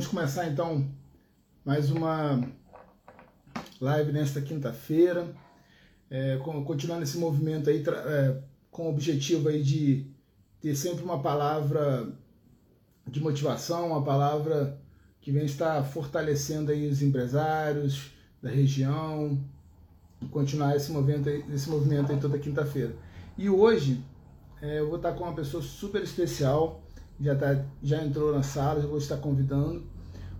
vamos começar então mais uma live nesta quinta-feira, é, continuando esse movimento aí é, com o objetivo aí de ter sempre uma palavra de motivação, uma palavra que vem estar fortalecendo aí os empresários da região, continuar esse movimento aí, esse movimento aí toda quinta-feira. E hoje é, eu vou estar com uma pessoa super especial, já, tá, já entrou na sala, já vou estar convidando.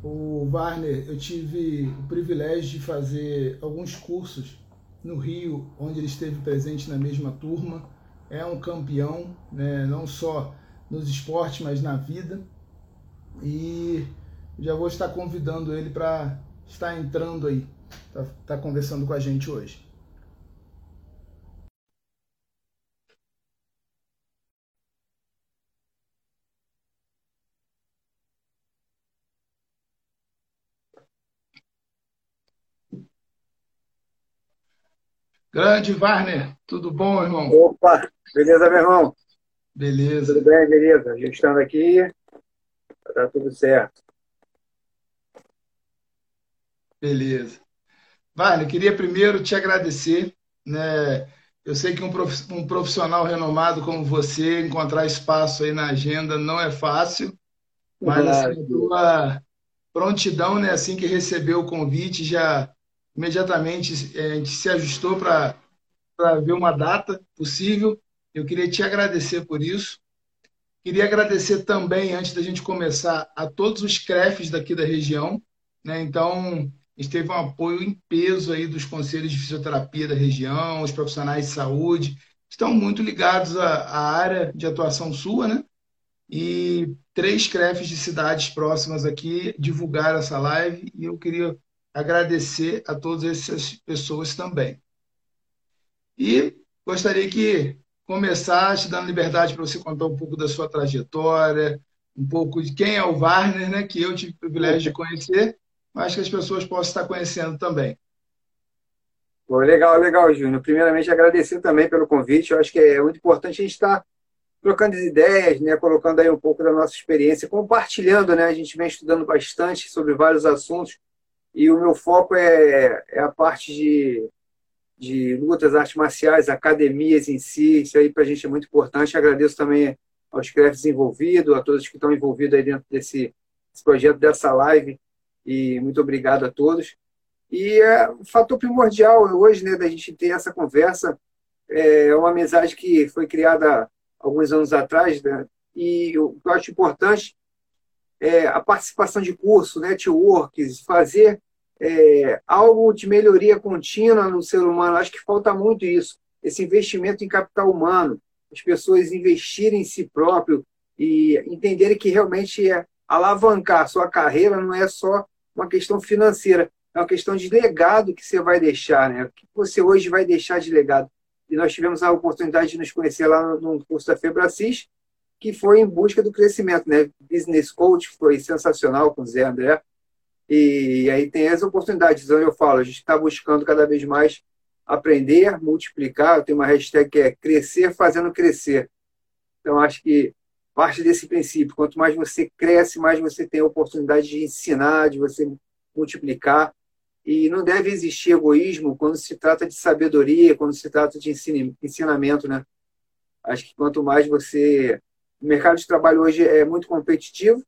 O Warner, eu tive o privilégio de fazer alguns cursos no Rio, onde ele esteve presente na mesma turma. É um campeão, né, não só nos esportes, mas na vida. E já vou estar convidando ele para estar entrando aí, tá, tá conversando com a gente hoje. Grande Warner, tudo bom, irmão? Opa, beleza, meu irmão? Beleza. Tudo bem, beleza. A gente estando aqui, tá tudo certo. Beleza. Warner, queria primeiro te agradecer, né? Eu sei que um profissional renomado como você encontrar espaço aí na agenda não é fácil, mas assim, a tua prontidão, né? Assim que recebeu o convite, já imediatamente é, a gente se ajustou para ver uma data possível. Eu queria te agradecer por isso. Queria agradecer também, antes da gente começar, a todos os CREFs daqui da região. Né? Então, a gente teve um apoio em peso aí dos conselhos de fisioterapia da região, os profissionais de saúde, estão muito ligados à, à área de atuação sua, né? E três CREFs de cidades próximas aqui divulgaram essa live e eu queria agradecer a todas essas pessoas também. E gostaria que começasse dando liberdade para você contar um pouco da sua trajetória, um pouco de quem é o Warner, né, que eu tive o privilégio de conhecer, mas que as pessoas possam estar conhecendo também. Bom, legal, legal, Júnior. Primeiramente, agradecer também pelo convite. Eu acho que é muito importante a gente estar trocando ideias, né, colocando aí um pouco da nossa experiência, compartilhando, né? A gente vem estudando bastante sobre vários assuntos e o meu foco é, é a parte de, de lutas, artes marciais, academias em si. Isso aí para a gente é muito importante. Agradeço também aos CREFs envolvidos, a todos que estão envolvidos aí dentro desse, desse projeto, dessa live. E muito obrigado a todos. E é, o fator primordial hoje, né, da gente ter essa conversa, é uma amizade que foi criada alguns anos atrás, né, e eu acho importante é, a participação de curso, networks, fazer é, algo de melhoria contínua no ser humano. Acho que falta muito isso, esse investimento em capital humano, as pessoas investirem em si próprio e entenderem que realmente é alavancar sua carreira não é só uma questão financeira, é uma questão de legado que você vai deixar, né? O que você hoje vai deixar de legado? E nós tivemos a oportunidade de nos conhecer lá no curso da Febracis, que foi em busca do crescimento, né? Business Coach foi sensacional com o Zé André. E aí tem as oportunidades, onde eu falo, a gente está buscando cada vez mais aprender, multiplicar. Tem uma hashtag que é crescer fazendo crescer. Então, acho que parte desse princípio, quanto mais você cresce, mais você tem a oportunidade de ensinar, de você multiplicar. E não deve existir egoísmo quando se trata de sabedoria, quando se trata de ensinamento, né? Acho que quanto mais você o mercado de trabalho hoje é muito competitivo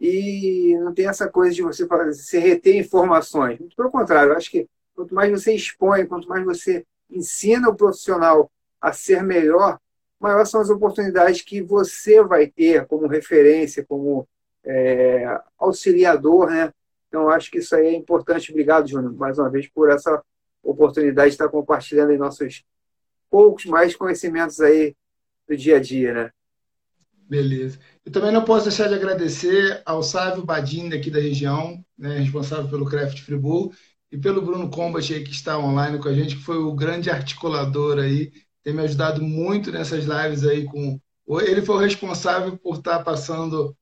e não tem essa coisa de você se reter informações. Muito pelo contrário, eu acho que quanto mais você expõe, quanto mais você ensina o profissional a ser melhor, maior são as oportunidades que você vai ter como referência, como é, auxiliador, né? Então, acho que isso aí é importante. Obrigado, Júnior, mais uma vez, por essa oportunidade de estar compartilhando nossos poucos mais conhecimentos aí do dia a dia, né? Beleza. Eu também não posso deixar de agradecer ao Sávio Badin, aqui da região, né, responsável pelo Craft Friburgo, e pelo Bruno Combat que está online com a gente, que foi o grande articulador aí, tem me ajudado muito nessas lives aí com. Ele foi o responsável por estar passando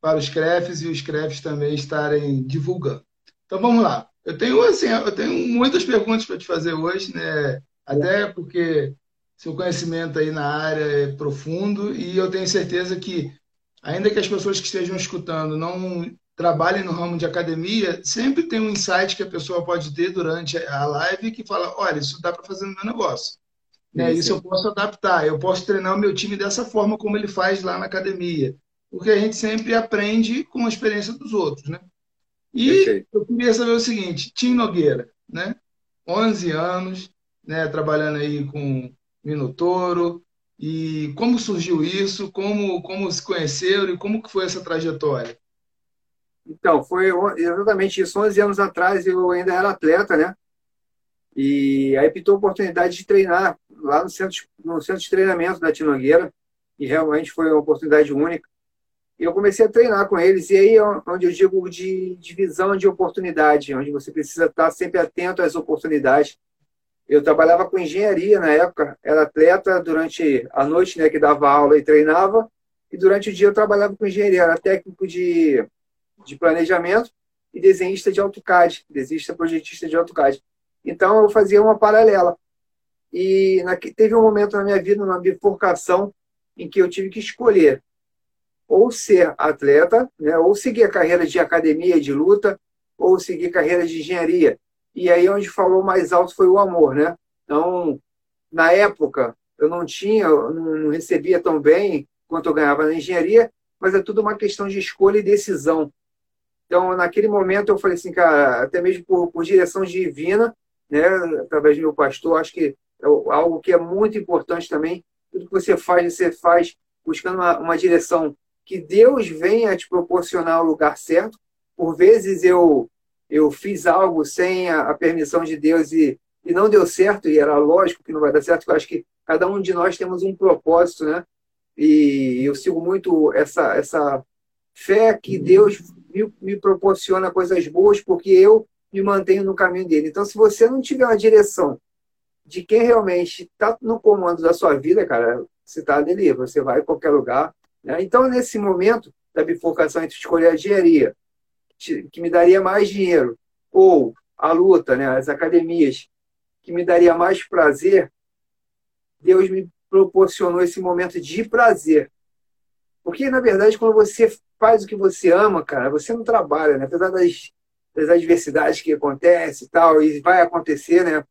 para os CREFs e os CREFs também estarem divulgando. Então vamos lá. Eu tenho assim, eu tenho muitas perguntas para te fazer hoje, né? Até porque seu conhecimento aí na área é profundo e eu tenho certeza que, ainda que as pessoas que estejam escutando não trabalhem no ramo de academia, sempre tem um insight que a pessoa pode ter durante a live que fala: olha, isso dá para fazer no meu negócio. Né? Isso eu posso adaptar, eu posso treinar o meu time dessa forma como ele faz lá na academia. Porque a gente sempre aprende com a experiência dos outros, né? E okay. eu queria saber o seguinte, Tim Nogueira, né? 11 anos, né, trabalhando aí com Minotouro, e como surgiu isso, como, como se conheceram e como que foi essa trajetória? Então, foi exatamente isso. 11 anos atrás eu ainda era atleta, né? E aí pintou a oportunidade de treinar lá no centro, no centro de treinamento da Tinogueira, e realmente foi uma oportunidade única. E eu comecei a treinar com eles, e aí é onde eu digo de divisão de oportunidade, onde você precisa estar sempre atento às oportunidades. Eu trabalhava com engenharia na época, era atleta durante a noite, né, que dava aula e treinava, e durante o dia eu trabalhava com engenharia, era técnico de, de planejamento e desenhista de AutoCAD, desenhista projetista de AutoCAD. Então eu fazia uma paralela. E na, teve um momento na minha vida, uma bifurcação, em que eu tive que escolher ou ser atleta, né, ou seguir a carreira de academia de luta, ou seguir carreira de engenharia. E aí onde falou mais alto foi o amor, né? Então, na época, eu não tinha, não recebia tão bem quanto eu ganhava na engenharia, mas é tudo uma questão de escolha e decisão. Então, naquele momento, eu falei assim, cara, até mesmo por, por direção divina, né, através do meu pastor, acho que é algo que é muito importante também. Tudo que você faz, você faz buscando uma, uma direção que Deus venha te proporcionar o lugar certo. Por vezes eu eu fiz algo sem a, a permissão de Deus e, e não deu certo, e era lógico que não vai dar certo, eu acho que cada um de nós temos um propósito, né? E eu sigo muito essa, essa fé que Deus me, me proporciona coisas boas, porque eu me mantenho no caminho dele. Então, se você não tiver uma direção de quem realmente está no comando da sua vida, cara, você está ali, você vai em qualquer lugar, né? Então, nesse momento da bifurcação entre escolher a engenharia, que me daria mais dinheiro, ou a luta, né, as academias, que me daria mais prazer, Deus me proporcionou esse momento de prazer. Porque, na verdade, quando você faz o que você ama, cara, você não trabalha, né? apesar das, das adversidades que acontecem e tal, e vai acontecer, né?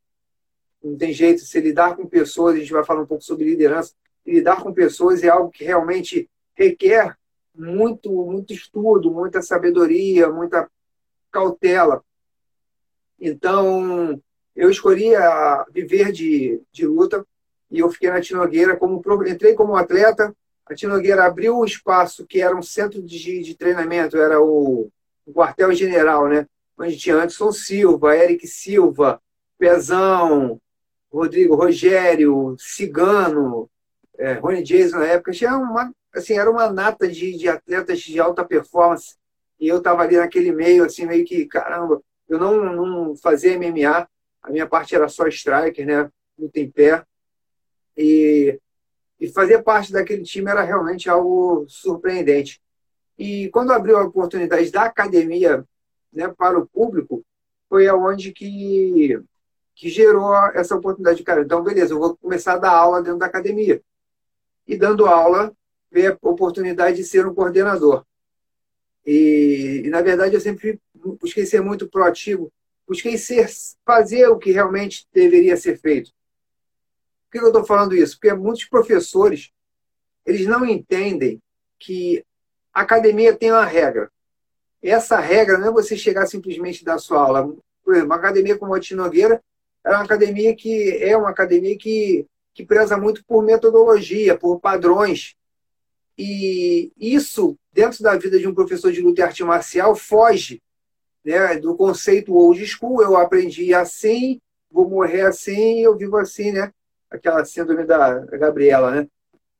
Não tem jeito, se lidar com pessoas, a gente vai falar um pouco sobre liderança, lidar com pessoas é algo que realmente requer muito, muito estudo, muita sabedoria, muita cautela. Então, eu escolhi a viver de, de luta e eu fiquei na Tinogueira como entrei como atleta. A Tinogueira abriu o espaço que era um centro de, de treinamento, era o, o quartel-general, né? Onde tinha Anderson Silva, Eric Silva, Pezão, Rodrigo Rogério, Cigano, é, Rony Jason na época, tinha uma, assim, era uma nata de, de atletas de alta performance. E eu estava ali naquele meio, assim, meio que, caramba, eu não, não fazia MMA, a minha parte era só striker, né? Luta em pé. E, e fazer parte daquele time era realmente algo surpreendente. E quando abriu a oportunidade da academia né, para o público, foi aonde que, que gerou essa oportunidade. Cara, então, beleza, eu vou começar a dar aula dentro da academia e dando aula, ver a oportunidade de ser um coordenador. E, e, na verdade, eu sempre busquei ser muito proativo, busquei ser, fazer o que realmente deveria ser feito. Por que eu estou falando isso? Porque muitos professores eles não entendem que a academia tem uma regra. Essa regra não é você chegar simplesmente da sua aula. Por exemplo, uma academia como a Tinogueira é uma academia que é uma academia que que preza muito por metodologia, por padrões. E isso, dentro da vida de um professor de luta e arte marcial, foge né, do conceito old school. Eu aprendi assim, vou morrer assim, eu vivo assim, né? Aquela síndrome da Gabriela, né?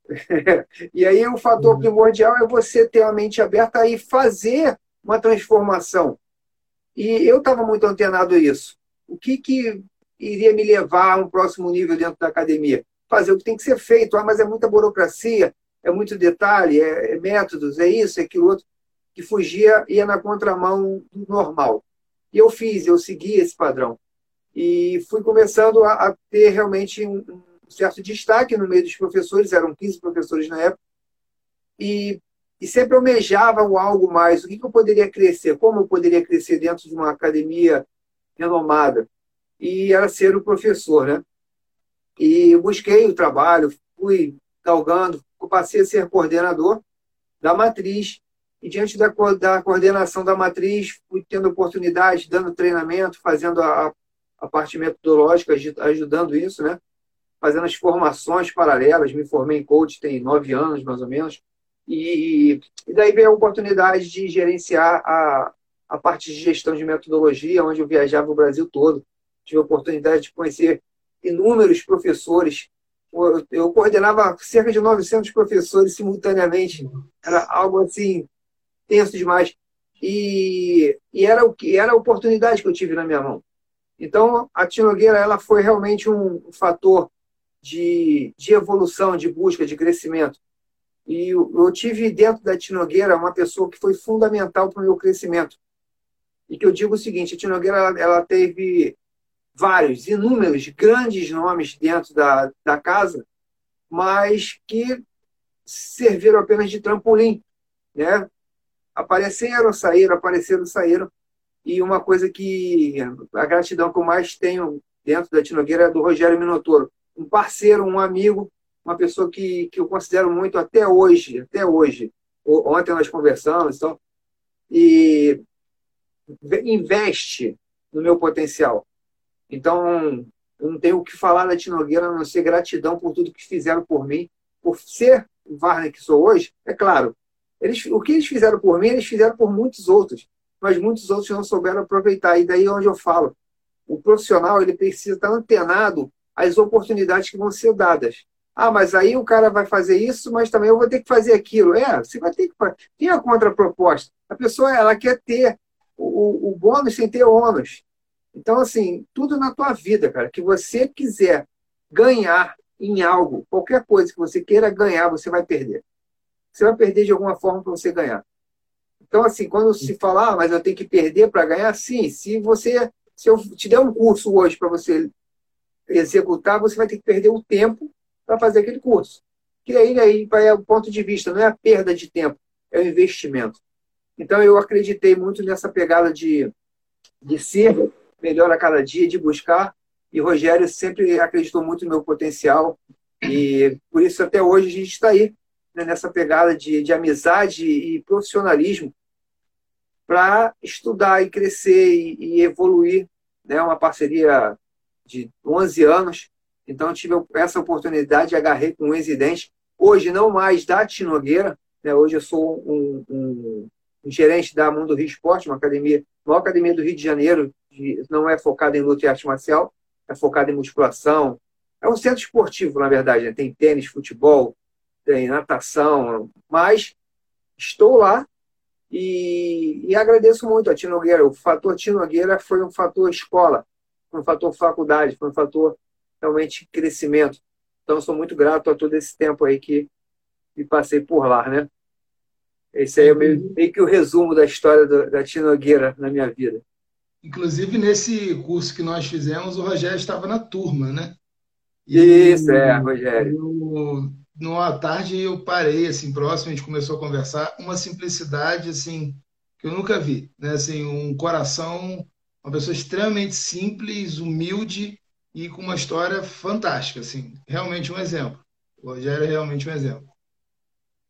e aí o fator uhum. primordial é você ter a mente aberta e fazer uma transformação. E eu estava muito antenado a isso. O que, que iria me levar a um próximo nível dentro da academia? Fazer o que tem que ser feito. Ah, mas é muita burocracia, é muito detalhe, é, é métodos, é isso, é aquilo outro, que fugia, ia na contramão do normal. E eu fiz, eu segui esse padrão. E fui começando a, a ter realmente um, um certo destaque no meio dos professores, eram 15 professores na época, e e sempre almejava algo mais. O que eu poderia crescer? Como eu poderia crescer dentro de uma academia renomada? E era ser o professor, né? E busquei o trabalho, fui galgando, passei a ser coordenador da matriz. E diante da, da coordenação da matriz, fui tendo oportunidade, dando treinamento, fazendo a, a parte metodológica, ajudando isso, né? Fazendo as formações paralelas. Me formei em coach tem nove anos, mais ou menos. E, e daí veio a oportunidade de gerenciar a, a parte de gestão de metodologia, onde eu viajava o Brasil todo. Tive a oportunidade de conhecer inúmeros professores. Eu coordenava cerca de 900 professores simultaneamente. Era algo assim tenso demais. E, e era o que era a oportunidade que eu tive na minha mão. Então, a Tinogueira ela foi realmente um fator de, de evolução, de busca, de crescimento. E eu, eu tive dentro da Tinogueira uma pessoa que foi fundamental para o meu crescimento. E que eu digo o seguinte, a Tinogueira ela, ela teve vários, inúmeros, grandes nomes dentro da, da casa, mas que serviram apenas de trampolim, né? Apareceram, saíram, apareceram, saíram. E uma coisa que a gratidão que eu mais tenho dentro da Tinogueira é do Rogério Minotoro, um parceiro, um amigo, uma pessoa que, que eu considero muito até hoje, até hoje. Ontem nós conversamos, então, e investe no meu potencial. Então, eu não tenho o que falar da Tinogueira, a não ser gratidão por tudo que fizeram por mim, por ser o Varner que sou hoje. É claro, eles, o que eles fizeram por mim, eles fizeram por muitos outros, mas muitos outros não souberam aproveitar. E daí é onde eu falo, o profissional ele precisa estar antenado às oportunidades que vão ser dadas. Ah, mas aí o cara vai fazer isso, mas também eu vou ter que fazer aquilo. É, você vai ter que fazer. Tem a contraproposta. A pessoa ela quer ter o, o bônus sem ter ônus. Então, assim, tudo na tua vida, cara, que você quiser ganhar em algo, qualquer coisa que você queira ganhar, você vai perder. Você vai perder de alguma forma para você ganhar. Então, assim, quando se falar, ah, mas eu tenho que perder para ganhar, sim. Se você, se eu te der um curso hoje para você executar, você vai ter que perder o tempo para fazer aquele curso. Que aí, aí vai o ponto de vista, não é a perda de tempo, é o investimento. Então, eu acreditei muito nessa pegada de, de ser melhor a cada dia, de buscar. E Rogério sempre acreditou muito no meu potencial. E por isso, até hoje, a gente está aí, né, nessa pegada de, de amizade e profissionalismo para estudar e crescer e, e evoluir. Né? Uma parceria de 11 anos. Então, tive essa oportunidade, agarrei com o ex Hoje, não mais da Tinogueira. Né? Hoje, eu sou um, um, um gerente da Mundo Rio Esporte, uma academia, maior academia do Rio de Janeiro, de, não é focada em luta e arte marcial, é focada em musculação. É um centro esportivo, na verdade. Né? Tem tênis, futebol, tem natação, mas estou lá e, e agradeço muito a Tino Nogueira. O fator Tino Nogueira foi um fator escola, foi um fator faculdade, foi um fator realmente crescimento. Então, sou muito grato a todo esse tempo aí que, que passei por lá, né? Esse aí é meio, meio que o resumo da história do, da Tino Nogueira na minha vida. Inclusive, nesse curso que nós fizemos, o Rogério estava na turma, né? E Isso, é, Rogério. Eu, numa tarde eu parei, assim, próximo, a gente começou a conversar, uma simplicidade, assim, que eu nunca vi, né? Assim, um coração, uma pessoa extremamente simples, humilde e com uma história fantástica, assim, realmente um exemplo. O Rogério é realmente um exemplo.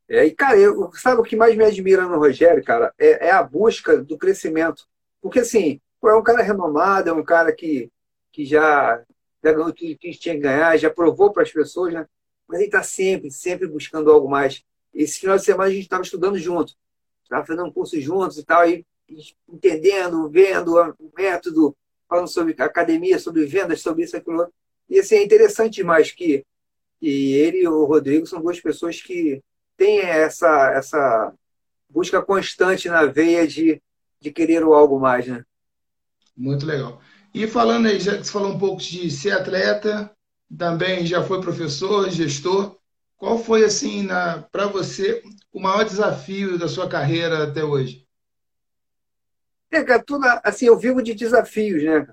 É, e, cara, eu, sabe o que mais me admira no Rogério, cara? É, é a busca do crescimento. Porque, assim, é um cara renomado, é um cara que, que já, já ganhou tudo que tinha que ganhar, já provou para as pessoas, né? Mas ele está sempre, sempre buscando algo mais. Esse final de semana a gente estava estudando junto, estava fazendo um curso juntos e tal, e entendendo, vendo o método, falando sobre academia, sobre vendas, sobre isso, aquilo. E assim, é interessante demais que, que ele e o Rodrigo são duas pessoas que têm essa, essa busca constante na veia de, de querer o algo mais, né? Muito legal. E falando aí, já que você falou um pouco de ser atleta, também já foi professor, gestor, qual foi, assim, para você, o maior desafio da sua carreira até hoje? É, cara, tudo, assim, eu vivo de desafios, né?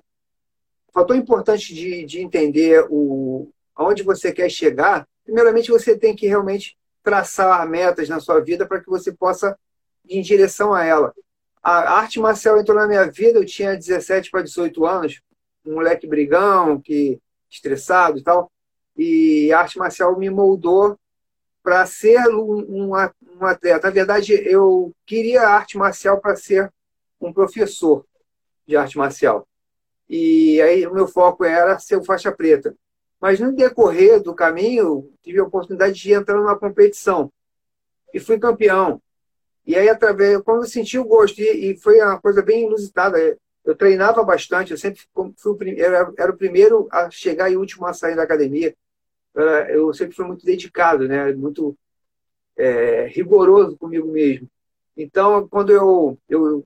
O fator importante de, de entender o, aonde você quer chegar, primeiramente você tem que realmente traçar metas na sua vida para que você possa ir em direção a ela. A arte marcial entrou na minha vida, eu tinha 17 para 18 anos, um moleque brigão, que estressado e tal, e a arte marcial me moldou para ser um, um, um, atleta. Na verdade, eu queria a arte marcial para ser um professor de arte marcial. E aí o meu foco era ser faixa preta. Mas no decorrer do caminho, tive a oportunidade de entrar numa competição. E fui campeão. E aí, através, quando eu senti o gosto, e, e foi uma coisa bem inusitada, eu treinava bastante, eu sempre fui o, era, era o primeiro a chegar e o último a sair da academia. Eu sempre fui muito dedicado, né? muito é, rigoroso comigo mesmo. Então, quando eu, eu,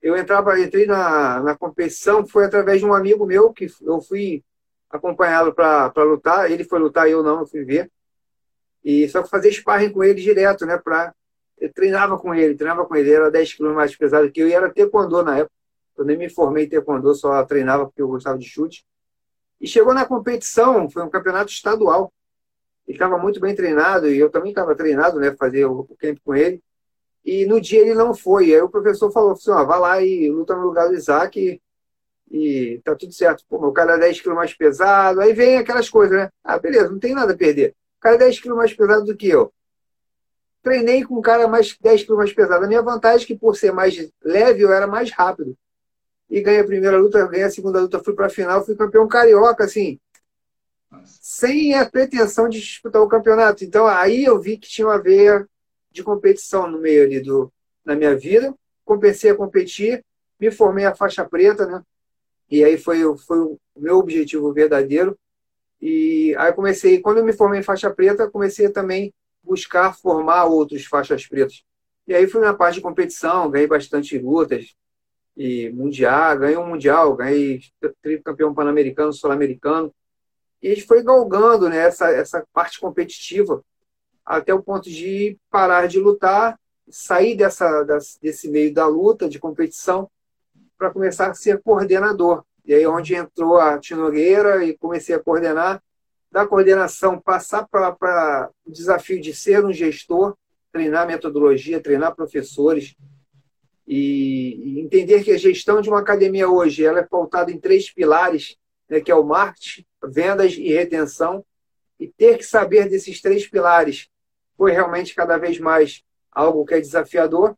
eu entrava, entrei na, na competição, foi através de um amigo meu que eu fui acompanhá-lo para lutar. Ele foi lutar eu não, eu fui ver. E só fazer sparring com ele direto, né? Pra, eu treinava com ele, treinava com ele. Ele era 10 quilos mais pesado que eu e era taekwondo na época. Eu nem me formei em taekwondo, só treinava porque eu gostava de chute. E chegou na competição, foi um campeonato estadual. Ele estava muito bem treinado e eu também estava treinado, né? Fazer o camp com ele. E no dia ele não foi. Aí o professor falou assim: ó, lá e luta no lugar do Isaac e tá tudo certo. Pô, o cara é 10 quilos mais pesado, aí vem aquelas coisas, né? Ah, beleza, não tem nada a perder. O cara é 10 quilos mais pesado do que eu. Treinei com um cara mais 10 quilos mais pesado. A minha vantagem é que, por ser mais leve, eu era mais rápido. E ganhei a primeira luta, ganhei a segunda luta, fui para a final, fui campeão carioca, assim, sem a pretensão de disputar o campeonato. Então, aí eu vi que tinha uma veia de competição no meio ali do, na minha vida. Comecei a competir, me formei a faixa preta, né? E aí foi, foi o meu objetivo verdadeiro. E aí comecei, quando eu me formei em faixa preta, comecei também buscar formar outros faixas pretas. E aí fui na parte de competição, ganhei bastante lutas e mundial, ganhei um mundial, ganhei campeão pan-americano, sul-americano. E foi galgando né, essa, essa parte competitiva até o ponto de parar de lutar, sair dessa, desse meio da luta, de competição, para começar a ser coordenador. E aí onde entrou a Tinogueira e comecei a coordenar. Da coordenação, passar para o desafio de ser um gestor, treinar metodologia, treinar professores e, e, entender que a gestão de uma academia hoje ela é pautada em três pilares, né, que é o marketing, vendas e retenção. E ter que saber desses três pilares foi realmente cada vez mais algo que é desafiador.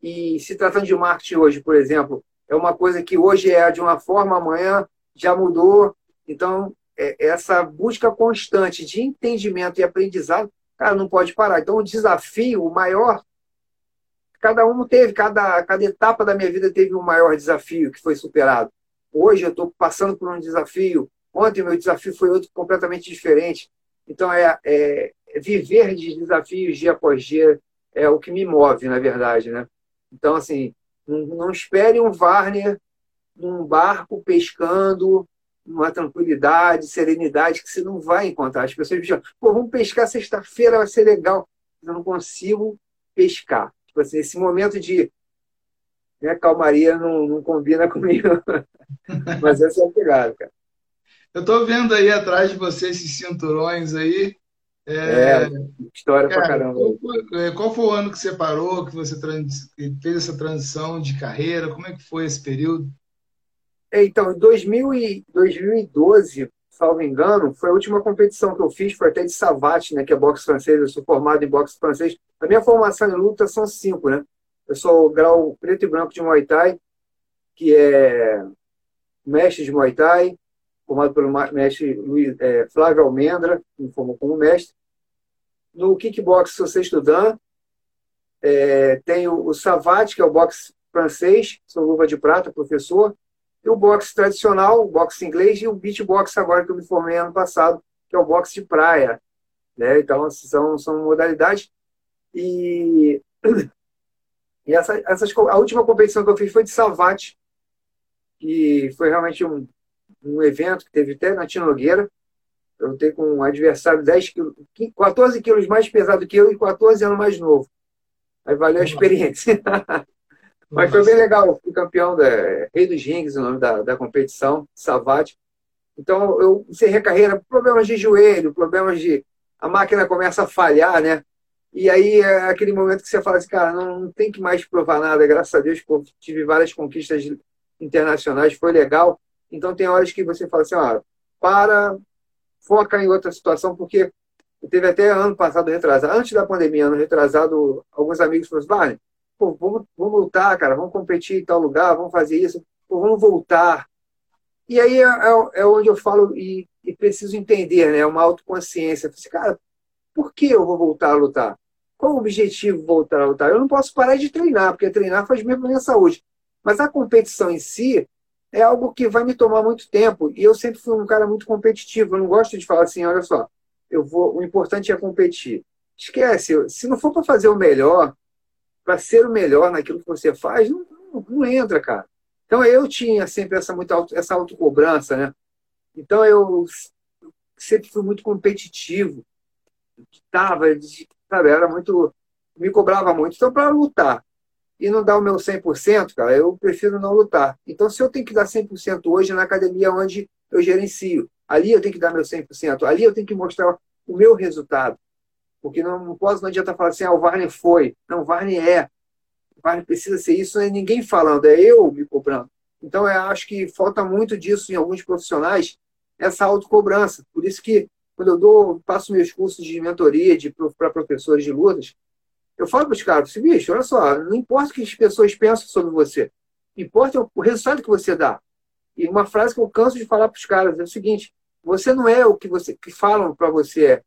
E se tratando de marketing hoje, por exemplo, é uma coisa que hoje é de uma forma, amanhã já mudou. Então, essa busca constante de entendimento e aprendizado, cara, não pode parar. Então, o desafio, maior, cada um teve, cada, cada etapa da minha vida teve um maior desafio que foi superado. Hoje eu estou passando por um desafio. Ontem meu desafio foi outro completamente diferente. Então, é, é, é viver de desafios dia após dia é o que me move, na verdade, né? Então, assim, não, não espere um Warner num barco pescando, numa tranquilidade, serenidade que você não vai encontrar. As pessoas dizem, pô, vamos pescar sexta-feira, vai ser legal. Eu não consigo pescar. Tipo assim, esse momento de né, calmaria não, não combina comigo. Mas essa é a pegada, cara. Eu estou vendo aí atrás de você esses cinturões aí. É, é história cara, pra caramba. Qual foi, é, qual foi, o ano que você parou, que você fez essa transição de carreira? Como é que foi esse período? É, então, em 2012, salvo engano, foi a última competição que eu fiz, foi até de Savate, né, que é boxe francês, eu sou formado em boxe francês. A minha formação em luta são cinco, né? Eu sou grau preto e branco de Muay Thai, que é mestre de Muay Thai, formado pelo mestre Luiz, é, Flávio Almendra, que me formou como mestre. No kickbox, sou sexto dan. É, tenho o Savate, que é o boxe francês, sou luva de prata, professor. E o boxe tradicional, o boxe inglês, e o beatbox agora que eu me formei ano passado, que é o boxe de praia. Né? Então, são, são modalidades. E, e essa, essas, a última competição que eu fiz foi de Savate, que foi realmente um, um evento que teve até na Tia Nogueira. Eu lutei com um adversário 10 quilos, 14 quilos mais pesado que eu e 14 anos mais novo. Aí valeu a experiência. Mas foi bem legal. Fui campeão da Rei dos Rings, o nome da, da competição, Savate. Então, eu encerrei a carreira, problemas de joelho, problemas de. A máquina começa a falhar, né? E aí é aquele momento que você fala assim, cara, não, não tem que mais provar nada, graças a Deus tive várias conquistas internacionais, foi legal. Então tem horas que você fala assim, ó, para, foca em outra situação, porque teve até ano passado retrasado, antes da pandemia, ano retrasado, alguns amigos falaram assim, pô, vamos, vamos lutar, cara, vamos competir em tal lugar, vamos fazer isso, pô, vamos voltar. E aí é, é, é onde eu falo e, e, preciso entender, né? Uma autoconsciência. Assim, cara, por que eu vou voltar a lutar? Qual o objetivo voltar a lutar? Eu não posso parar de treinar, porque treinar faz bem para minha saúde. Mas a competição em si é algo que vai me tomar muito tempo. E eu sempre fui um cara muito competitivo. Eu não gosto de falar assim, olha só, eu vou, o importante é competir. Esquece, se não for para fazer o melhor, para ser o melhor naquilo que você faz, não, não, não, entra, cara. Então eu tinha sempre essa muita auto, essa autocobrança, né? Então eu sempre fui muito competitivo, tava, sabe, era muito me cobrava muito. Então para lutar e não dar o meu 100%, cara, eu prefiro não lutar. Então se eu tenho que dar 100% hoje na academia onde eu gerencio, ali eu tenho que dar meu 100%, ali eu tenho que mostrar o meu resultado. Porque não, não posso, não adianta falar assim, ah, o Varney foi. Não, o Varney é. O Varney precisa ser isso, não é ninguém falando, é eu me cobrando. Então, eu acho que falta muito disso em alguns profissionais, essa autocobrança. Por isso que, quando eu dou, passo meus cursos de mentoria para professores de lutas, eu falo para os caras, assim, bicho, olha só, não importa o que as pessoas pensam sobre você, importa o resultado que você dá. E uma frase que eu canso de falar para os caras é o seguinte: você não é o que você que falam para você é.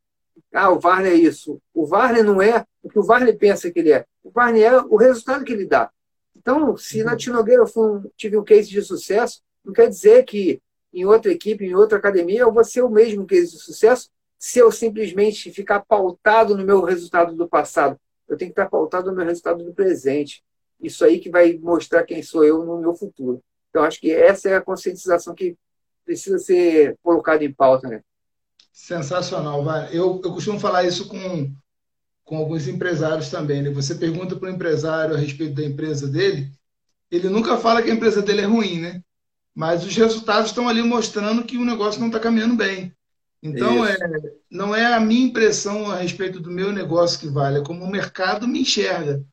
Ah, o Varney é isso. O Varney não é o que o Varney pensa que ele é. O Varney é o resultado que ele dá. Então, se na uhum. Tinogueira eu um, tive um case de sucesso, não quer dizer que em outra equipe, em outra academia, eu vou ser o mesmo case de sucesso se eu simplesmente ficar pautado no meu resultado do passado. Eu tenho que estar pautado no meu resultado do presente. Isso aí que vai mostrar quem sou eu no meu futuro. Então, acho que essa é a conscientização que precisa ser colocada em pauta. Né? Sensacional, vai. Eu, eu costumo falar isso com, com alguns empresários também. Né? Você pergunta para o empresário a respeito da empresa dele, ele nunca fala que a empresa dele é ruim, né? Mas os resultados estão ali mostrando que o negócio não está caminhando bem. Então, é, não é a minha impressão a respeito do meu negócio que vale, é como o mercado me enxerga.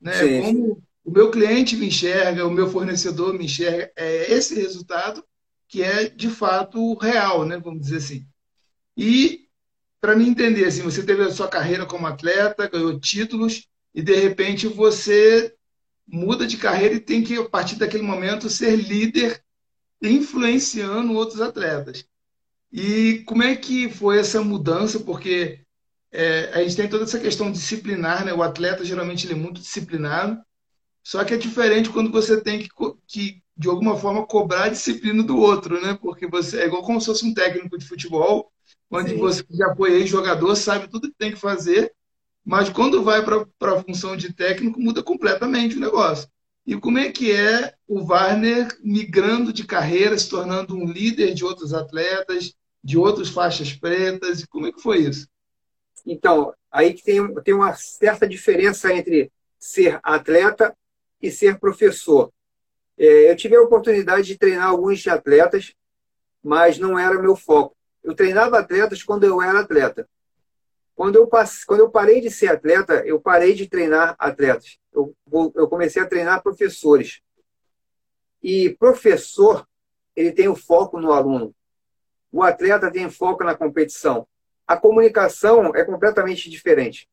Né? Como o meu cliente me enxerga, o meu fornecedor me enxerga. É esse resultado que é, de fato, real, né? vamos dizer assim. E, para mim entender, assim, você teve a sua carreira como atleta, ganhou títulos, e, de repente, você muda de carreira e tem que, a partir daquele momento, ser líder influenciando outros atletas. E como é que foi essa mudança? Porque é, a gente tem toda essa questão disciplinar, né? O atleta geralmente ele é muito disciplinado, só que é diferente quando você tem que, que de alguma forma cobrar a disciplina do outro, né? Porque você é igual como se fosse um técnico de futebol, onde Sim. você já foi ex-jogador, sabe tudo que tem que fazer, mas quando vai para a função de técnico, muda completamente o negócio. E como é que é o Warner migrando de carreira, se tornando um líder de outros atletas, de outras faixas pretas, e como é que foi isso? Então, aí que tem, tem uma certa diferença entre ser atleta e ser professor. É, eu tive a oportunidade de treinar alguns atletas, mas não era meu foco. Eu treinava atletas quando eu era atleta. Quando eu, passe, quando eu parei de ser atleta, eu parei de treinar atletas. Eu, eu comecei a treinar professores. E professor, ele tem o foco no aluno. O atleta tem foco na competição. A comunicação é completamente diferente.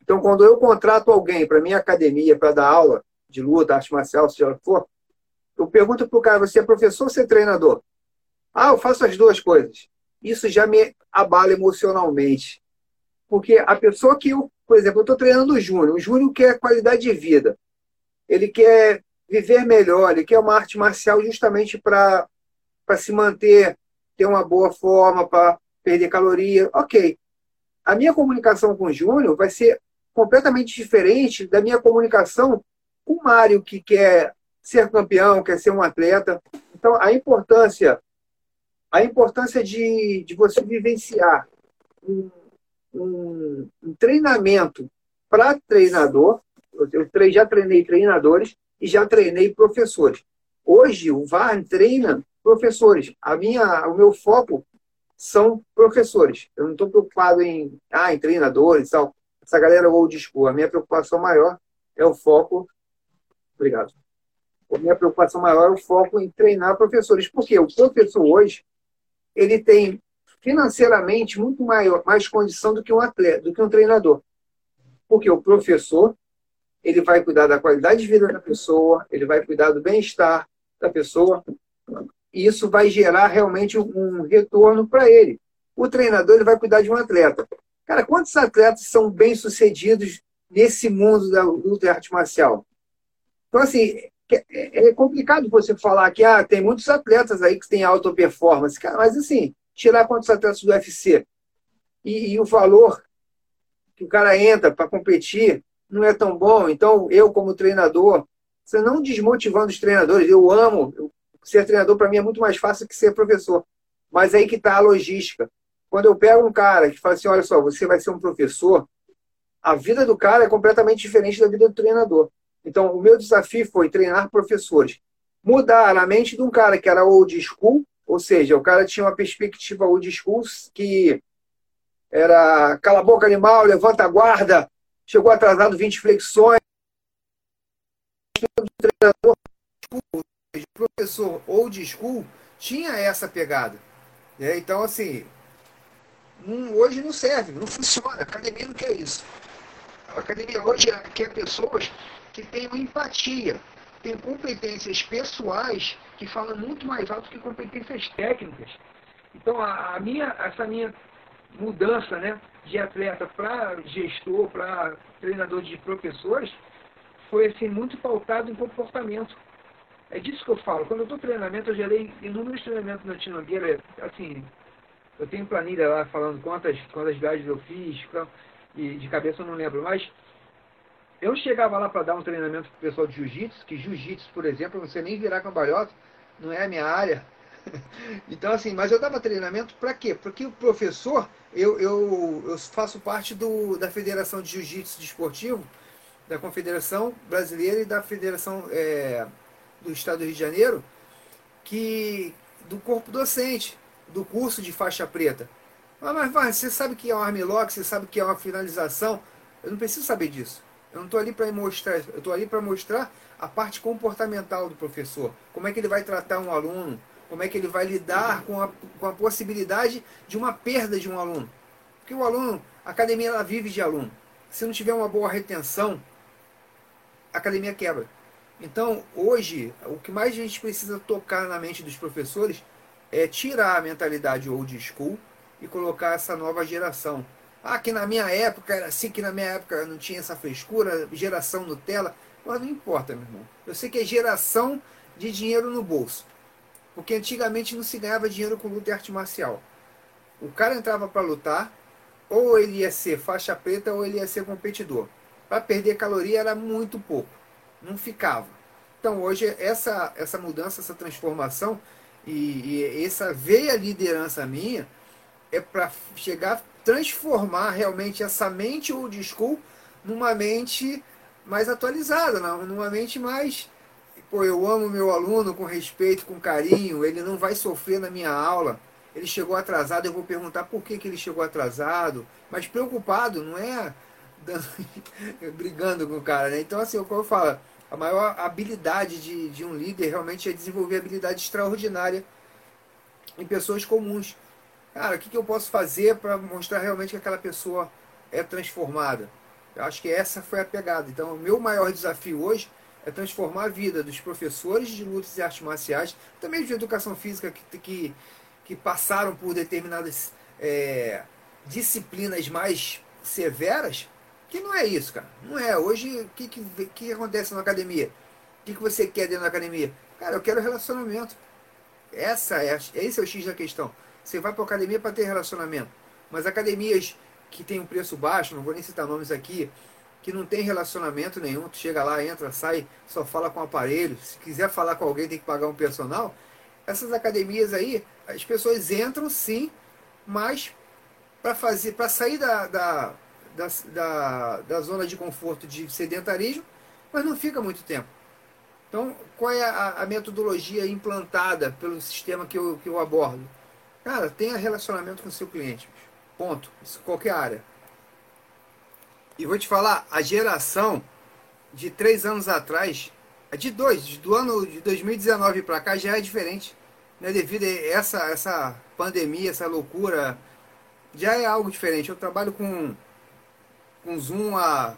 Então, quando eu contrato alguém para minha academia para dar aula, de luta, arte marcial, seja que for, eu pergunto para o cara, você é professor ou você é treinador? Ah, eu faço as duas coisas. Isso já me abala emocionalmente. Porque a pessoa que eu, por exemplo, eu estou treinando o Júnior. O Júnior quer qualidade de vida. Ele quer viver melhor, ele quer uma arte marcial justamente para se manter, ter uma boa forma, para perder caloria. Ok. A minha comunicação com o Júnior vai ser completamente diferente da minha comunicação o Mário, que quer ser campeão, quer ser um atleta. Então, a importância, a importância de, de você vivenciar um, um, um treinamento para treinador. Eu já treinei treinadores e já treinei professores. Hoje, o VAR treina professores. A minha, o meu foco são professores. Eu não estou preocupado em, ah, em treinadores e tal. essa galera old school. A minha preocupação maior é o foco. Obrigado. A minha preocupação maior é o foco em treinar professores. Porque o professor hoje ele tem financeiramente muito maior, mais condição do que um atleta, do que um treinador. Porque o professor ele vai cuidar da qualidade de vida da pessoa, ele vai cuidar do bem-estar da pessoa, e isso vai gerar realmente um retorno para ele. O treinador ele vai cuidar de um atleta. Cara, quantos atletas são bem-sucedidos nesse mundo da luta e arte marcial? Então, assim, é, é complicado você falar que ah, tem muitos atletas aí que têm alta performance, cara, mas assim, tirar quantos atletas do UFC e, e o valor que o cara entra para competir não é tão bom. Então, eu, como treinador, você não desmotivando os treinadores, eu amo. Eu, ser treinador, para mim, é muito mais fácil que ser professor. Mas aí que está a logística. Quando eu pego um cara que fala assim: olha só, você vai ser um professor, a vida do cara é completamente diferente da vida do treinador. Então, o meu desafio foi treinar professores. Mudar a mente de um cara que era old school, ou seja, o cara tinha uma perspectiva old school que era cala a boca animal, levanta a guarda, chegou atrasado 20 flexões. O treinador, professor old school tinha essa pegada. Né? Então, assim, hoje não serve, não funciona. A academia não quer isso. A academia hoje quer pessoas que tenham empatia, tenham competências pessoais que falam muito mais alto que competências técnicas. Então, a, a minha, essa minha mudança né, de atleta para gestor, para treinador de professores, foi assim, muito pautado em comportamento. É disso que eu falo. Quando eu estou treinamento, eu gerei inúmeros treinamentos na Tinogueira. Assim, eu tenho planilha lá falando quantas, quantas viagens eu fiz, e de cabeça eu não lembro. Mas eu chegava lá para dar um treinamento para o pessoal de jiu-jitsu, que jiu-jitsu, por exemplo, você nem virar cambalhota, não é a minha área. então, assim, mas eu dava treinamento para quê? Porque o professor, eu, eu, eu faço parte do, da Federação de Jiu-Jitsu Desportivo, da Confederação Brasileira e da Federação é, do Estado do Rio de Janeiro, que do corpo docente, do curso de faixa preta. Ah, mas vai, você sabe que é um armlock, você sabe que é uma finalização. Eu não preciso saber disso. Eu não estou ali para mostrar, eu estou ali para mostrar a parte comportamental do professor. Como é que ele vai tratar um aluno, como é que ele vai lidar com a, com a possibilidade de uma perda de um aluno. Porque o aluno, a academia ela vive de aluno. Se não tiver uma boa retenção, a academia quebra. Então, hoje, o que mais a gente precisa tocar na mente dos professores é tirar a mentalidade old school e colocar essa nova geração. Ah, que na minha época era assim, que na minha época não tinha essa frescura, geração Nutella. Mas não importa, meu irmão. Eu sei que é geração de dinheiro no bolso. Porque antigamente não se ganhava dinheiro com luta e arte marcial. O cara entrava para lutar, ou ele ia ser faixa preta ou ele ia ser competidor. Para perder caloria era muito pouco, não ficava. Então hoje essa, essa mudança, essa transformação e, e essa veia liderança minha é para chegar transformar realmente essa mente old school numa mente mais atualizada, numa mente mais pô, eu amo meu aluno com respeito, com carinho, ele não vai sofrer na minha aula. Ele chegou atrasado, eu vou perguntar por que, que ele chegou atrasado, mas preocupado, não é brigando com o cara, né? Então, assim, como eu falo, a maior habilidade de, de um líder realmente é desenvolver habilidade extraordinária em pessoas comuns. Cara, o que, que eu posso fazer para mostrar realmente que aquela pessoa é transformada? Eu acho que essa foi a pegada. Então, o meu maior desafio hoje é transformar a vida dos professores de lutas e artes marciais, também de educação física que, que, que passaram por determinadas é, disciplinas mais severas, que não é isso, cara. Não é. Hoje, o que, que, que acontece na academia? O que, que você quer dentro da academia? Cara, eu quero relacionamento. Essa é, esse é o X da questão. Você vai para academia para ter relacionamento. Mas academias que têm um preço baixo, não vou nem citar nomes aqui, que não tem relacionamento nenhum, tu chega lá, entra, sai, só fala com o aparelho, se quiser falar com alguém tem que pagar um personal. Essas academias aí, as pessoas entram sim, mas para fazer, para sair da, da, da, da, da zona de conforto de sedentarismo, mas não fica muito tempo. Então, qual é a, a, metodologia implantada pelo sistema que eu, que eu abordo? Cara, tenha relacionamento com seu cliente. Ponto. Isso, qualquer área. E vou te falar, a geração de três anos atrás, de dois, do ano de 2019 para cá já é diferente. Né? Devido a essa, essa pandemia, essa loucura, já é algo diferente. Eu trabalho com, com Zoom há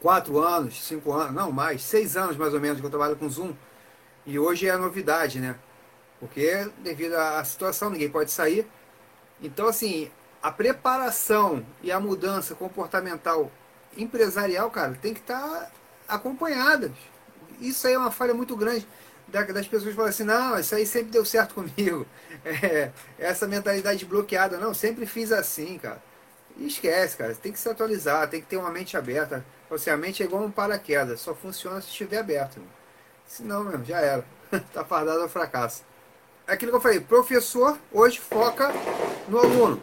quatro anos, cinco anos, não mais, seis anos mais ou menos que eu trabalho com Zoom. E hoje é a novidade, né? Porque devido à situação, ninguém pode sair. Então, assim, a preparação e a mudança comportamental empresarial, cara, tem que estar tá acompanhadas. Isso aí é uma falha muito grande das pessoas falam assim, não, isso aí sempre deu certo comigo. É, essa mentalidade bloqueada, não, sempre fiz assim, cara. E esquece, cara, tem que se atualizar, tem que ter uma mente aberta. Você, a mente é igual um paraquedas, só funciona se estiver aberto. Se não, mesmo, já era. tá fardado ao fracasso. É aquilo que eu falei, professor hoje foca no aluno.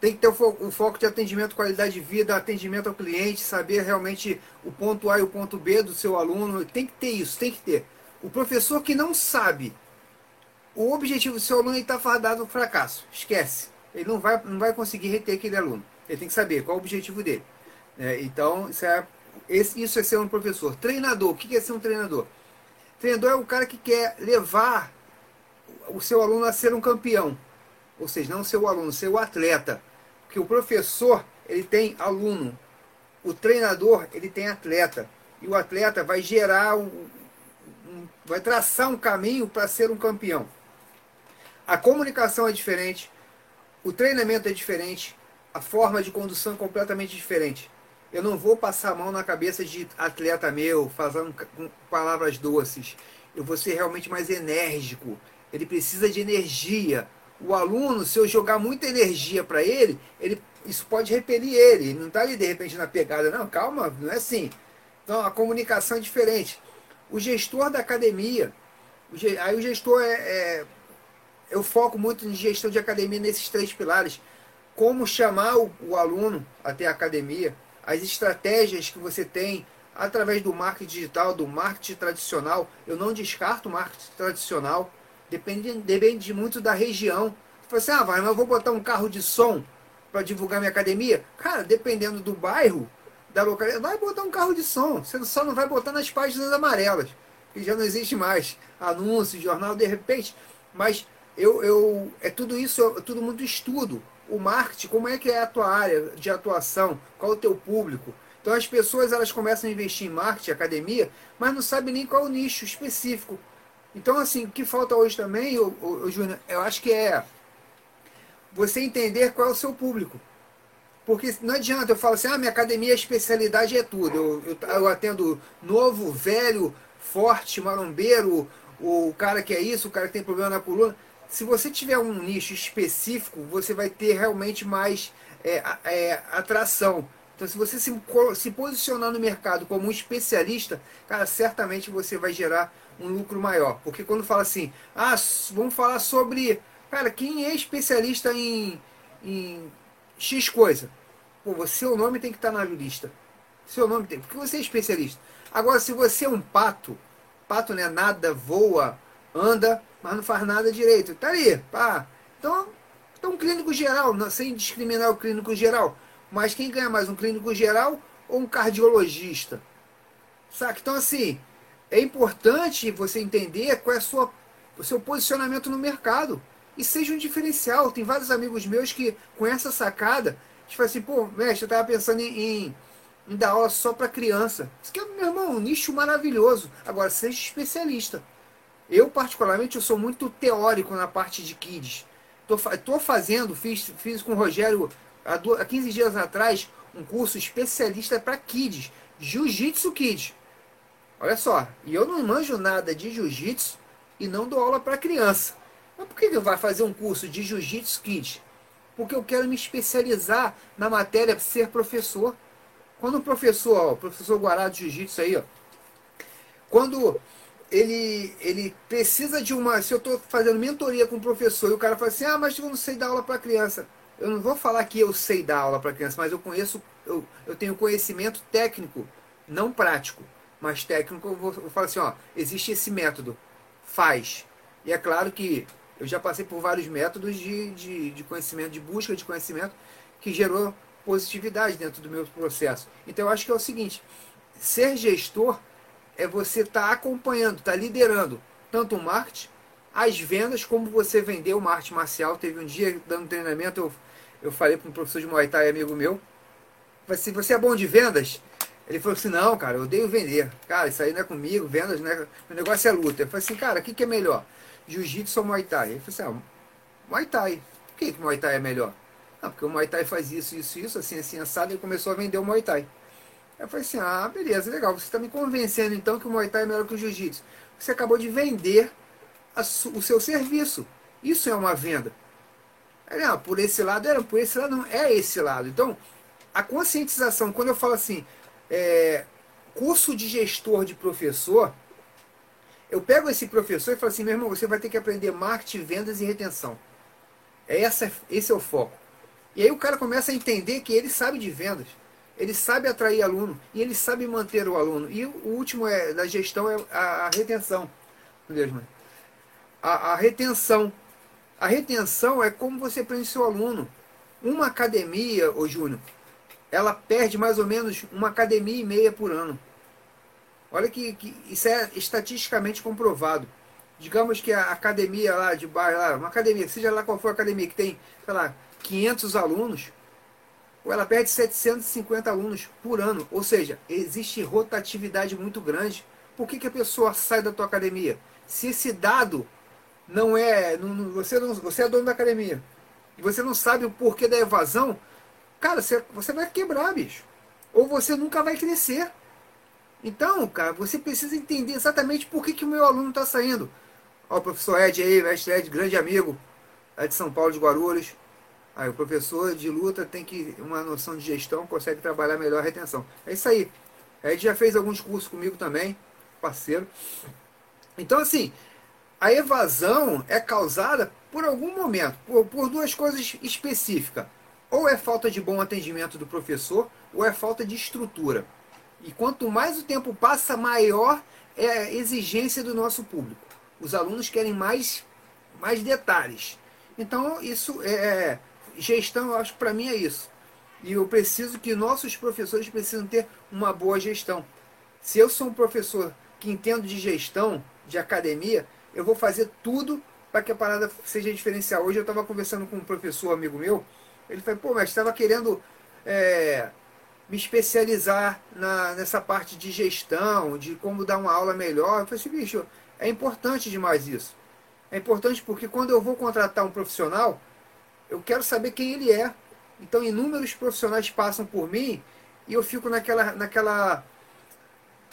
Tem que ter o foco de atendimento, qualidade de vida, atendimento ao cliente, saber realmente o ponto A e o ponto B do seu aluno. Tem que ter isso, tem que ter. O professor que não sabe o objetivo do seu aluno está fardado ao fracasso. Esquece. Ele não vai, não vai conseguir reter aquele aluno. Ele tem que saber qual é o objetivo dele. É, então, isso é, esse, isso é ser um professor. Treinador. O que é ser um treinador? Treinador é o cara que quer levar o seu aluno a ser um campeão. Ou seja, não ser o aluno, ser o atleta. Porque o professor, ele tem aluno. O treinador, ele tem atleta. E o atleta vai gerar um, vai traçar um caminho para ser um campeão. A comunicação é diferente, o treinamento é diferente, a forma de condução é completamente diferente. Eu não vou passar a mão na cabeça de atleta meu, fazendo palavras doces. Eu vou ser realmente mais enérgico. Ele precisa de energia. O aluno, se eu jogar muita energia para ele, ele, isso pode repelir ele. Ele não está ali de repente na pegada. Não, calma, não é assim. Então a comunicação é diferente o gestor da academia. O, aí o gestor é, é, Eu foco muito em gestão de academia nesses três pilares. Como chamar o, o aluno até a academia, as estratégias que você tem através do marketing digital, do marketing tradicional. Eu não descarto o marketing tradicional, depende, depende muito da região. Você fala assim, ah, vai, mas eu vou botar um carro de som para divulgar minha academia? Cara, dependendo do bairro, da localidade, vai botar um carro de som. Você só não vai botar nas páginas amarelas, que já não existe mais. Anúncio, jornal, de repente. Mas eu, eu é tudo isso, é tudo muito estudo. O marketing, como é que é a tua área de atuação? Qual o teu público? Então as pessoas elas começam a investir em marketing, academia, mas não sabem nem qual o nicho específico. Então, assim, o que falta hoje também, o, o, o Júnior, eu acho que é você entender qual é o seu público. Porque não adianta eu falar assim, ah, minha academia, a especialidade é tudo. Eu, eu, eu atendo novo, velho, forte, marombeiro, o cara que é isso, o cara que tem problema na coluna. Se você tiver um nicho específico, você vai ter realmente mais é, é, atração. Então, se você se, se posicionar no mercado como um especialista, cara, certamente você vai gerar um lucro maior. Porque quando fala assim, ah, vamos falar sobre. Cara, quem é especialista em, em X coisa. Pô, seu nome tem que estar na lista. Seu nome tem, porque você é especialista. Agora, se você é um pato, pato não é nada, voa, anda, mas não faz nada direito. Tá ali, pá. Então, então um clínico geral, sem discriminar o clínico geral. Mas quem ganha mais, um clínico geral ou um cardiologista? Saca? Então, assim, é importante você entender qual é sua, o seu posicionamento no mercado e seja um diferencial. Tem vários amigos meus que, com essa sacada, tipo assim, pô, mestre, eu tava pensando em, em, em dar aula só para criança. Isso que é, meu irmão, um nicho maravilhoso. Agora, seja especialista. Eu, particularmente, eu sou muito teórico na parte de kids. Tô, tô fazendo, fiz, fiz com o Rogério há, há 15 dias atrás, um curso especialista para kids. Jiu-Jitsu Kids. Olha só, e eu não manjo nada de jiu-jitsu e não dou aula para criança. Mas por que ele vai fazer um curso de Jiu-Jitsu Kids? Porque eu quero me especializar na matéria ser professor. Quando o professor, ó, o professor Guará de Jiu-Jitsu aí, ó, quando ele, ele precisa de uma. Se eu estou fazendo mentoria com o professor e o cara fala assim, ah, mas eu não sei dar aula para criança. Eu não vou falar que eu sei dar aula para criança, mas eu conheço, eu, eu tenho conhecimento técnico, não prático, mas técnico. Eu vou, falo assim, ó, existe esse método, faz. E é claro que eu já passei por vários métodos de, de, de conhecimento, de busca de conhecimento, que gerou positividade dentro do meu processo. Então eu acho que é o seguinte, ser gestor é você estar tá acompanhando, estar tá liderando tanto o marketing, as vendas, como você vendeu uma arte marcial. Teve um dia dando treinamento, eu, eu falei para um professor de Muay Thai, amigo meu, se você é bom de vendas, ele falou assim, não, cara, eu odeio vender. Cara, isso aí não é comigo, vendas, né? O negócio é luta. Eu falei assim, cara, o que, que é melhor? Jiu-jitsu ou Muay Thai? Ele falou assim, ah, Muay Thai. Por que, que Muay Thai é melhor? Não, porque o Muay Thai faz isso, isso, isso, assim, assim, assado, e começou a vender o Muay Thai. Eu falei assim, ah, beleza, legal. Você está me convencendo então que o Muay Thai é melhor que o Jiu-Jitsu. Você acabou de vender o seu serviço. Isso é uma venda. Ele, ah, por esse lado, era, por esse lado não é esse lado. Então, a conscientização, quando eu falo assim, é, curso de gestor de professor, eu pego esse professor e falo assim, meu irmão, você vai ter que aprender marketing, vendas e retenção. É essa, esse é o foco. E aí o cara começa a entender que ele sabe de vendas, ele sabe atrair aluno e ele sabe manter o aluno. E o último é da gestão é a, a retenção. Entendeu, a, a retenção. A retenção é como você prende seu aluno. Uma academia, ô Júnior, ela perde mais ou menos uma academia e meia por ano. Olha que, que isso é estatisticamente comprovado. Digamos que a academia lá de bairro, lá, uma academia, seja lá qual for a academia, que tem, sei lá, 500 alunos, ou ela perde 750 alunos por ano. Ou seja, existe rotatividade muito grande. Por que, que a pessoa sai da tua academia? Se esse dado não é. Não, você, não, você é dono da academia e você não sabe o porquê da evasão, cara, você, você vai quebrar, bicho. Ou você nunca vai crescer. Então, cara, você precisa entender exatamente por que, que o meu aluno está saindo. Ó, o professor Ed aí, mestre Ed, grande amigo, é de São Paulo de Guarulhos. Aí o professor de luta tem que uma noção de gestão, consegue trabalhar melhor a retenção. É isso aí. Ed já fez alguns cursos comigo também, parceiro. Então, assim, a evasão é causada por algum momento, por, por duas coisas específicas. Ou é falta de bom atendimento do professor, ou é falta de estrutura. E quanto mais o tempo passa, maior é a exigência do nosso público. Os alunos querem mais, mais detalhes. Então, isso é, é gestão, eu acho que para mim é isso. E eu preciso que nossos professores precisam ter uma boa gestão. Se eu sou um professor que entendo de gestão, de academia, eu vou fazer tudo para que a parada seja diferencial. Hoje eu estava conversando com um professor amigo meu, ele falou, pô, mas estava querendo é, me especializar na, nessa parte de gestão, de como dar uma aula melhor. Eu falei assim, bicho, é importante demais isso. É importante porque quando eu vou contratar um profissional, eu quero saber quem ele é. Então inúmeros profissionais passam por mim e eu fico naquela, naquela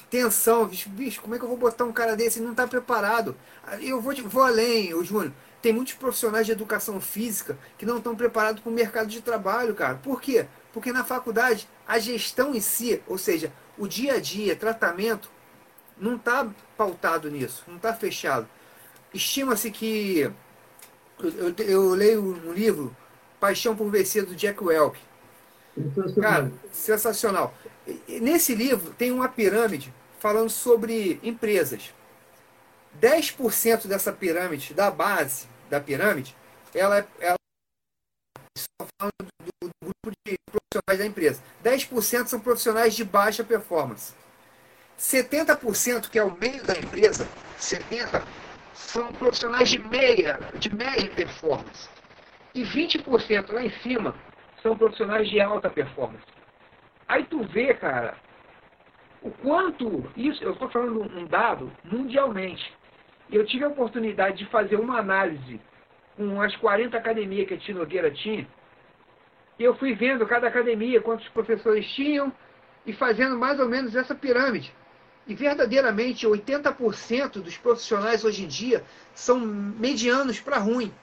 tensão, bicho, bicho, como é que eu vou botar um cara desse? Ele não está preparado. Eu vou, vou além, o Júnior. Tem muitos profissionais de educação física que não estão preparados para o mercado de trabalho, cara. Por quê? Porque na faculdade, a gestão em si, ou seja, o dia a dia, tratamento, não está pautado nisso, não está fechado. Estima-se que. Eu, eu, eu, leio um livro, Paixão por Vencer, do Jack Welch. Cara, sensacional. Nesse livro tem uma pirâmide falando sobre empresas. 10% dessa pirâmide, da base da pirâmide, ela é. Ela, falando do, do grupo de profissionais da empresa. 10% são profissionais de baixa performance. 70%, que é o meio da empresa, 70% são profissionais de meia, de meia performance. E 20% lá em cima são profissionais de alta performance. Aí tu vê, cara, o quanto isso, eu estou falando um dado mundialmente. Eu tive a oportunidade de fazer uma análise com as 40 academias que a Tia Nogueira tinha. E eu fui vendo cada academia, quantos professores tinham, e fazendo mais ou menos essa pirâmide. E verdadeiramente 80% dos profissionais hoje em dia são medianos para ruim.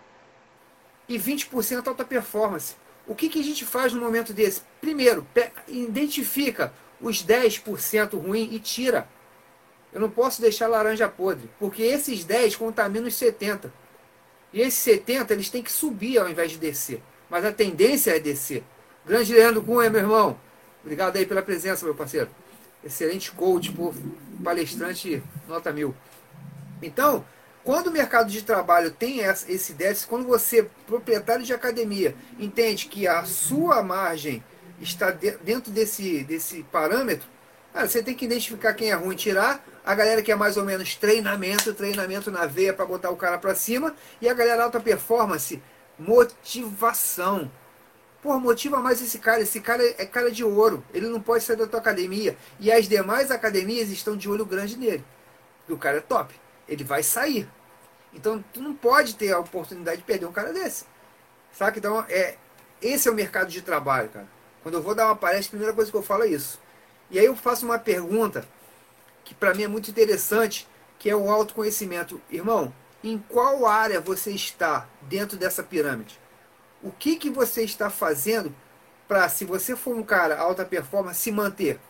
E 20% alta performance. O que, que a gente faz no momento desse? Primeiro, identifica os 10% ruim e tira. Eu não posso deixar laranja podre, porque esses 10 contaminam os 70. E esses 70 eles têm que subir ao invés de descer. Mas a tendência é descer. Grande Leandro Cunha, meu irmão. Obrigado aí pela presença, meu parceiro. Excelente coach, palestrante nota mil. Então, quando o mercado de trabalho tem esse déficit, quando você, proprietário de academia, entende que a sua margem está dentro desse, desse parâmetro, cara, você tem que identificar quem é ruim, tirar a galera que é mais ou menos treinamento, treinamento na veia para botar o cara para cima, e a galera alta performance, motivação. Pô, motiva mais esse cara. Esse cara é cara de ouro. Ele não pode sair da tua academia. E as demais academias estão de olho grande nele. O cara é top. Ele vai sair. Então, tu não pode ter a oportunidade de perder um cara desse. Saca? Então, é, esse é o mercado de trabalho, cara. Quando eu vou dar uma palestra, a primeira coisa que eu falo é isso. E aí eu faço uma pergunta que para mim é muito interessante, que é o autoconhecimento. Irmão, em qual área você está dentro dessa pirâmide? O que, que você está fazendo para, se você for um cara alta performance, se manter?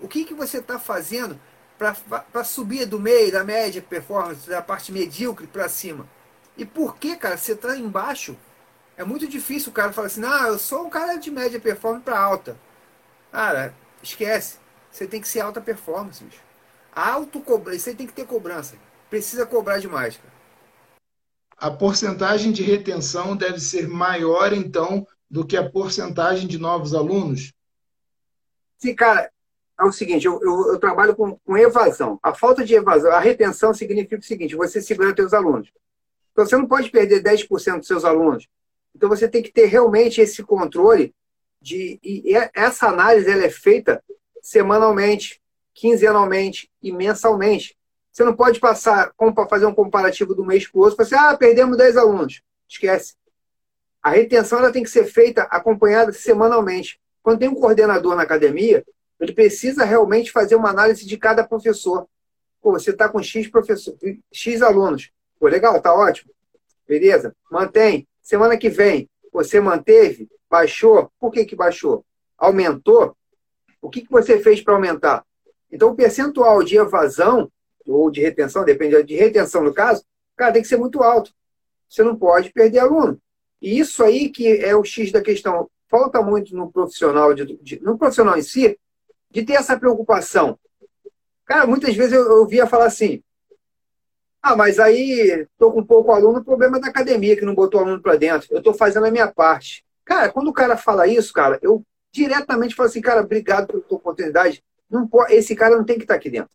O que, que você está fazendo para subir do meio, da média performance, da parte medíocre para cima? E por que, cara, você está embaixo? É muito difícil o cara falar assim, ah, eu sou um cara de média performance para alta. Cara, esquece. Você tem que ser alta performance, bicho. Auto cobrança, você tem que ter cobrança. Precisa cobrar demais, cara a porcentagem de retenção deve ser maior, então, do que a porcentagem de novos alunos? Sim, cara, é o seguinte, eu, eu, eu trabalho com, com, evasão. A falta de evasão, a retenção significa o seguinte, você segura seus alunos. Então, você não pode perder 10% dos seus alunos. Então, você tem que ter realmente esse controle de... E essa análise ela é feita semanalmente, quinzenalmente e mensalmente. Você não pode passar, para fazer um comparativo do mês para o outro, falar assim, ah, perdemos 10 alunos. Esquece. A retenção ela tem que ser feita acompanhada semanalmente. Quando tem um coordenador na academia, ele precisa realmente fazer uma análise de cada professor. Pô, você está com X professor, X alunos. Pô, legal, tá ótimo. Beleza? Mantém. Semana que vem, você manteve? Baixou? Por que, que baixou? Aumentou? O que, que você fez para aumentar? Então, o percentual de evasão ou de retenção, depende de retenção no caso, cara, tem que ser muito alto. Você não pode perder aluno. E isso aí que é o X da questão. Falta muito no profissional, de, de, no profissional em si, de ter essa preocupação. Cara, muitas vezes eu, eu via falar assim: ah, mas aí estou com pouco aluno, o problema é da academia que não botou aluno para dentro. Eu estou fazendo a minha parte. Cara, quando o cara fala isso, cara, eu diretamente falo assim, cara, obrigado pela tua oportunidade. Não pode, esse cara não tem que estar aqui dentro.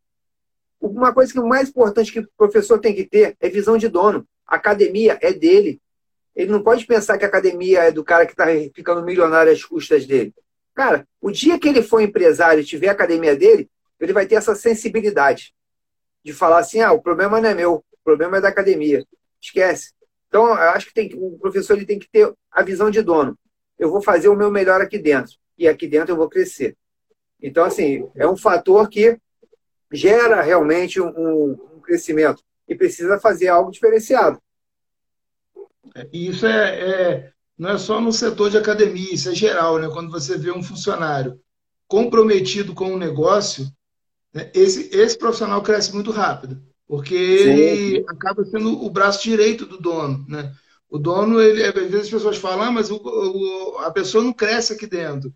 Uma coisa que o mais importante que o professor tem que ter é visão de dono. A academia é dele. Ele não pode pensar que a academia é do cara que está ficando milionário às custas dele. Cara, o dia que ele for empresário e tiver a academia dele, ele vai ter essa sensibilidade de falar assim: ah, o problema não é meu, o problema é da academia. Esquece. Então, eu acho que tem, o professor ele tem que ter a visão de dono. Eu vou fazer o meu melhor aqui dentro. E aqui dentro eu vou crescer. Então, assim, é um fator que gera realmente um, um crescimento e precisa fazer algo diferenciado. E isso é, é, não é só no setor de academia, isso é geral, né? Quando você vê um funcionário comprometido com o um negócio, né? esse, esse profissional cresce muito rápido, porque Sim. ele acaba sendo o braço direito do dono, né? O dono, ele, às vezes as pessoas falam, ah, mas o, o, a pessoa não cresce aqui dentro.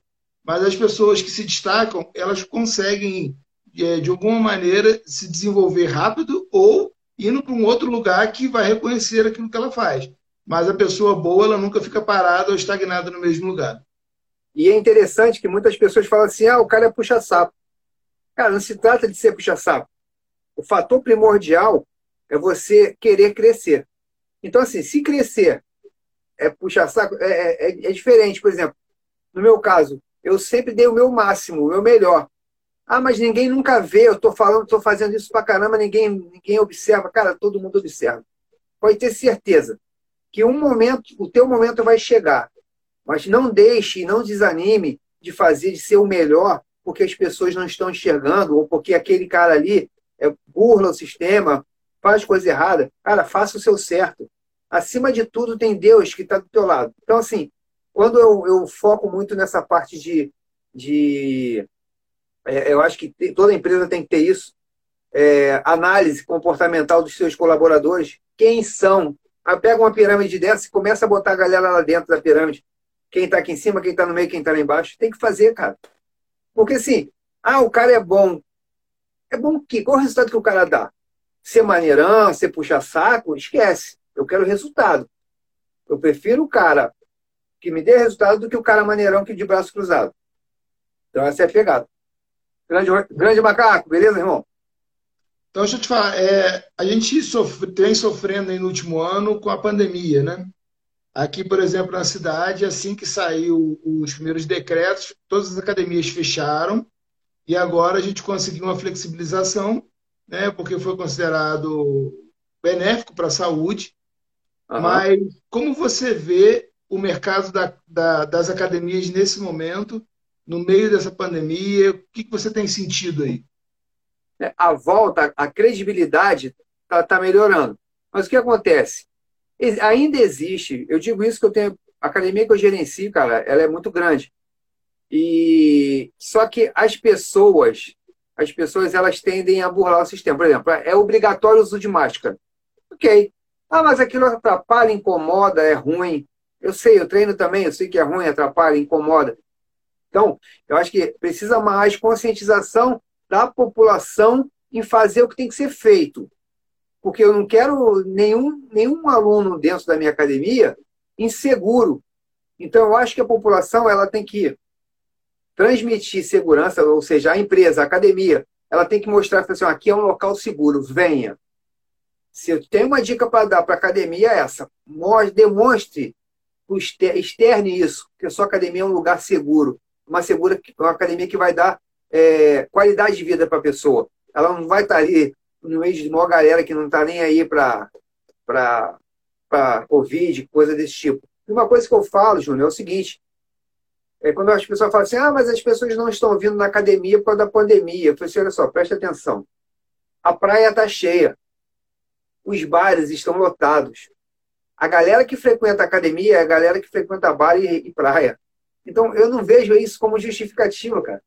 Mas as pessoas que se destacam, elas conseguem é, de alguma maneira, se desenvolver rápido ou indo para um outro lugar que vai reconhecer aquilo que ela faz. Mas a pessoa boa, ela nunca fica parada ou estagnada no mesmo lugar. E é interessante que muitas pessoas falam assim: ah, o cara é puxa-sapo. Cara, não se trata de ser puxa-sapo. O fator primordial é você querer crescer. Então, assim, se crescer é puxa-saco, é, é, é, é diferente. Por exemplo, no meu caso, eu sempre dei o meu máximo, o meu melhor. Ah, mas ninguém nunca vê, eu estou falando, estou fazendo isso pra caramba, ninguém, ninguém observa. Cara, todo mundo observa. Pode ter certeza que um momento, o teu momento vai chegar. Mas não deixe, não desanime de fazer, de ser o melhor, porque as pessoas não estão enxergando, ou porque aquele cara ali é, burla o sistema, faz coisa errada. Cara, faça o seu certo. Acima de tudo, tem Deus que está do teu lado. Então, assim, quando eu, eu foco muito nessa parte de, de é, eu acho que toda empresa tem que ter isso. É, análise comportamental dos seus colaboradores. Quem são? Ah, pega uma pirâmide dessa e começa a botar a galera lá dentro da pirâmide. Quem está aqui em cima, quem está no meio, quem está lá embaixo. Tem que fazer, cara. Porque assim, ah, o cara é bom. É bom que? Qual o resultado que o cara dá? Ser maneirão, ser puxa-saco? Esquece. Eu quero resultado. Eu prefiro o cara que me dê resultado do que o cara maneirão que de braço cruzado. Então, essa é a pegada. Grande, grande macaco, beleza, irmão? Então, deixa eu te falar, é, a gente sofre, vem sofrendo no último ano com a pandemia, né? Aqui, por exemplo, na cidade, assim que saiu os primeiros decretos, todas as academias fecharam e agora a gente conseguiu uma flexibilização, né? Porque foi considerado benéfico para a saúde. Uhum. Mas como você vê o mercado da, da, das academias nesse momento, no meio dessa pandemia? O que, que você tem sentido aí? A volta, a credibilidade está tá melhorando. Mas o que acontece? Ainda existe, eu digo isso que eu tenho, a academia que eu gerencio, cara, ela é muito grande. E só que as pessoas, as pessoas elas tendem a burlar o sistema. Por exemplo, é obrigatório o uso de máscara. Ok. Ah, mas aquilo atrapalha, incomoda, é ruim. Eu sei, eu treino também, eu sei que é ruim, atrapalha, incomoda. Então, eu acho que precisa mais conscientização da população em fazer o que tem que ser feito. Porque eu não quero nenhum, nenhum aluno dentro da minha academia inseguro. Então, eu acho que a população ela tem que transmitir segurança, ou seja, a empresa, a academia, ela tem que mostrar assim, aqui é um local seguro, venha. Se eu tenho uma dica para dar para a academia, é essa. Demonstre, externe isso, que a sua academia é um lugar seguro. Uma, segura, uma academia que vai dar é, qualidade de vida para a pessoa. Ela não vai estar ali no meio de uma galera que não está nem aí para Covid, coisa desse tipo. Uma coisa que eu falo, Júnior, é o seguinte: é quando as pessoas falam assim, ah, mas as pessoas não estão vindo na academia por causa da pandemia. Eu falei assim, olha só, preste atenção. A praia está cheia. Os bares estão lotados. A galera que frequenta a academia é a galera que frequenta bar e, e praia. Então, eu não vejo isso como justificativa, cara.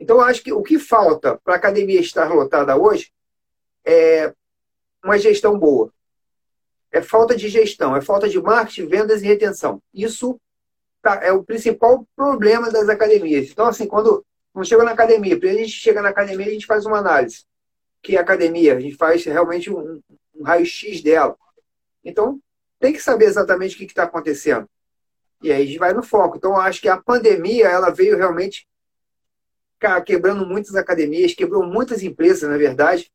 Então, eu acho que o que falta para a academia estar lotada hoje é uma gestão boa. É falta de gestão, é falta de marketing, vendas e retenção. Isso tá, é o principal problema das academias. Então, assim, quando, quando chega na academia, a gente chega na academia, a gente faz uma análise. Que é academia? A gente faz realmente um, um raio-x dela. Então, tem que saber exatamente o que está acontecendo. E aí a gente vai no foco. Então, eu acho que a pandemia ela veio realmente quebrando muitas academias, quebrou muitas empresas, na verdade.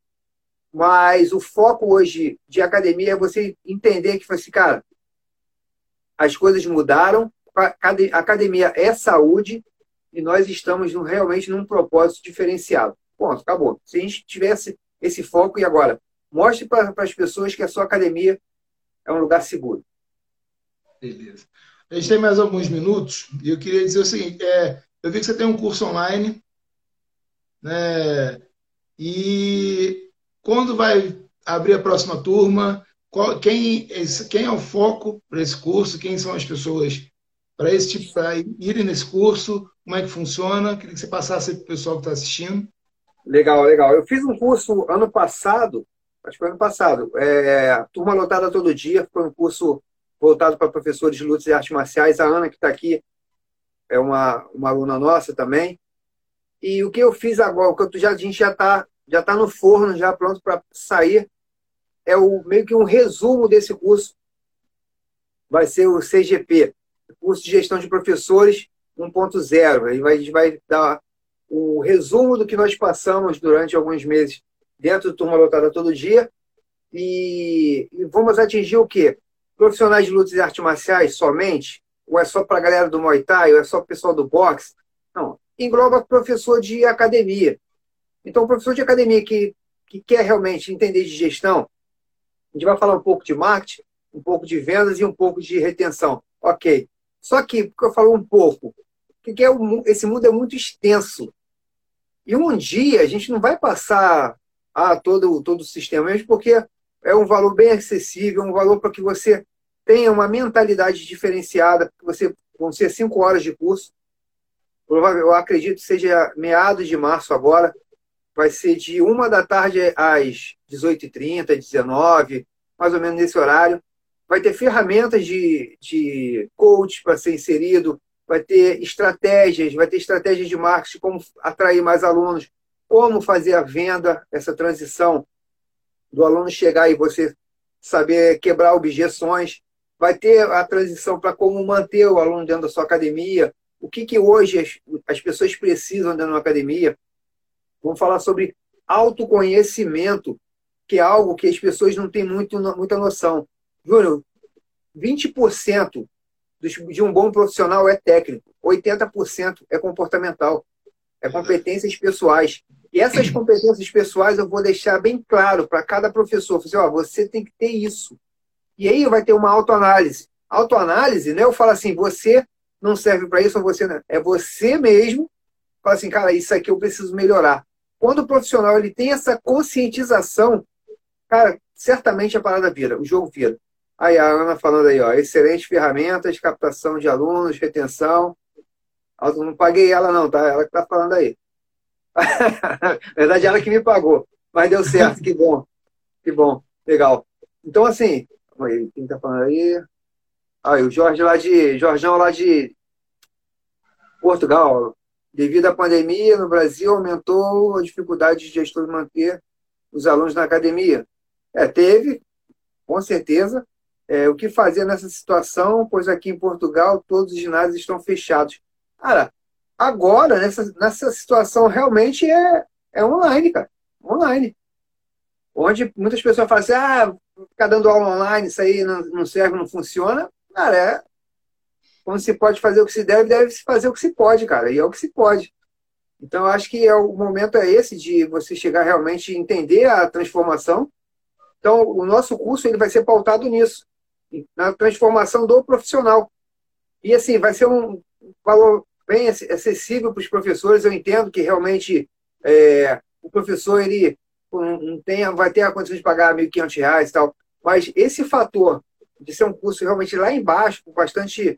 Mas o foco hoje de academia é você entender que, assim, cara, as coisas mudaram, a academia é saúde e nós estamos realmente num propósito diferenciado. Ponto, acabou. Se a gente tivesse esse foco, e agora? Mostre para as pessoas que a sua academia é um lugar seguro. Beleza. A gente tem mais alguns minutos e eu queria dizer o seguinte: é, eu vi que você tem um curso online, né? E quando vai abrir a próxima turma? Qual, quem, quem é o foco para esse curso? Quem são as pessoas para esse tipo para irem nesse curso? Como é que funciona? Queria que você passasse para o pessoal que está assistindo. Legal, legal. Eu fiz um curso ano passado, acho que foi ano passado, é, turma lotada todo dia, foi um curso voltado para professores de lutas e artes marciais. A Ana, que está aqui, é uma, uma aluna nossa também. E o que eu fiz agora, o que já, a gente já está já tá no forno, já pronto para sair, é o, meio que um resumo desse curso. Vai ser o CGP, curso de gestão de professores 1.0. Aí a gente vai dar o resumo do que nós passamos durante alguns meses dentro do Turma Lotada Todo Dia. E, e vamos atingir o quê? profissionais de lutas e artes marciais somente? Ou é só para a galera do Muay Thai? Ou é só o pessoal do boxe? Não. Engloba professor de academia. Então, o professor de academia que, que quer realmente entender de gestão, a gente vai falar um pouco de marketing, um pouco de vendas e um pouco de retenção. Ok. Só que, porque eu falo um pouco, que é esse mundo é muito extenso. E um dia a gente não vai passar a todo, todo o sistema, mesmo porque é um valor bem acessível, um valor para que você tenha uma mentalidade diferenciada, você vão ser cinco horas de curso. Eu acredito que seja meados de março agora. Vai ser de uma da tarde às 18h30, 19 mais ou menos nesse horário. Vai ter ferramentas de, de coach para ser inserido, vai ter estratégias, vai ter estratégias de marketing, como atrair mais alunos, como fazer a venda, essa transição do aluno chegar e você saber quebrar objeções. Vai ter a transição para como manter o aluno dentro da sua academia. o que, que hoje as, as pessoas precisam dentro da academia. Vamos falar sobre autoconhecimento, que é algo que as pessoas não têm muito, muita noção. Júnior, 20% de um bom profissional é técnico, 80% é comportamental, é competências pessoais. E essas competências pessoais eu vou deixar bem claro para cada professor. Assim, ó, você tem que ter isso. E aí vai ter uma autoanálise. Autoanálise, né? Eu falo assim, você não serve para isso ou você não. É você mesmo. Fala assim, cara, isso aqui eu preciso melhorar. Quando o profissional ele tem essa conscientização, cara, certamente a parada vira, o jogo vira. Aí a Ana falando aí, ó, excelentes ferramentas, captação de alunos, retenção. Eu não paguei ela não, tá? Ela que tá falando aí. Na verdade, ela que me pagou. Mas deu certo, que bom. Que bom, legal. Então, assim, quem tá falando aí? Aí, o Jorge lá de. Jorjão lá de Portugal. Devido à pandemia no Brasil, aumentou a dificuldade de gestor manter os alunos na academia. É, teve, com certeza é, o que fazer nessa situação, pois aqui em Portugal todos os ginásios estão fechados. Cara, agora, nessa, nessa situação, realmente é, é online, cara. Online. Onde muitas pessoas falam assim, ah, ficar dando aula online, isso aí não, não serve, não funciona. Cara, é. Quando se pode fazer o que se deve, deve se fazer o que se pode, cara. E é o que se pode. Então, eu acho que é, o momento é esse de você chegar realmente a entender a transformação. Então, o nosso curso ele vai ser pautado nisso na transformação do profissional. E assim, vai ser um valor bem acessível para os professores. Eu entendo que realmente é, o professor ele não tem, vai ter a condição de pagar R$ 1.500 e tal, mas esse fator de ser um curso realmente lá embaixo, com bastante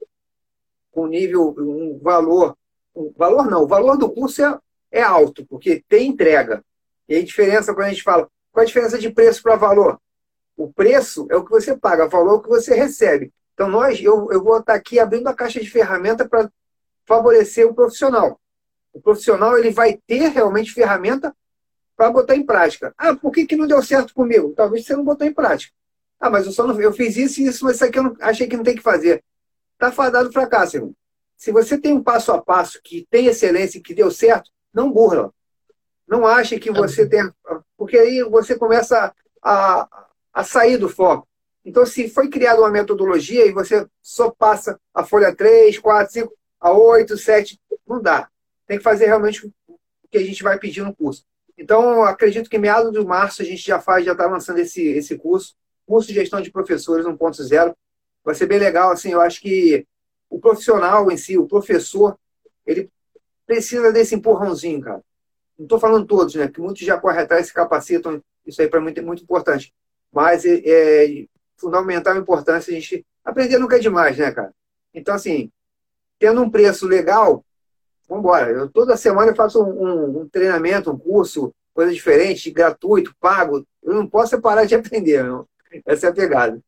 com nível, um valor, um valor não, o valor do curso é, é alto, porque tem entrega. E a diferença, quando a gente fala, qual a diferença de preço para valor? O preço é o que você paga, o valor é o que você recebe. Então, nós, eu, eu vou estar aqui abrindo a caixa de ferramenta para favorecer o profissional. O profissional ele vai ter realmente ferramenta para botar em prática. Ah, por que, que não deu certo comigo? Talvez você não botou em prática. Ah, mas eu só não, eu fiz isso e isso, mas isso aqui eu não, achei que não tem que fazer. Está fadado fracasso, irmão. Se você tem um passo a passo que tem excelência e que deu certo, não burla. Não ache que você tem. Porque aí você começa a, a sair do foco. Então, se foi criada uma metodologia e você só passa a folha 3, 4, 5, a 8, 7, não dá. Tem que fazer realmente o que a gente vai pedir no curso. Então, acredito que meados de março a gente já faz, já está lançando esse, esse curso, curso de gestão de professores 1.0. Vai ser bem legal, assim, eu acho que o profissional em si, o professor, ele precisa desse empurrãozinho, cara. Não estou falando todos, né? Que muitos já correm atrás, se capacitam, isso aí para mim é muito importante. Mas é, é fundamental a importância a gente aprender nunca é demais, né, cara? Então, assim, tendo um preço legal, vamos embora. Eu, toda semana eu faço um, um, um, treinamento, um curso, coisa diferente, gratuito, pago. Eu não posso parar de aprender, não. Essa é a pegada.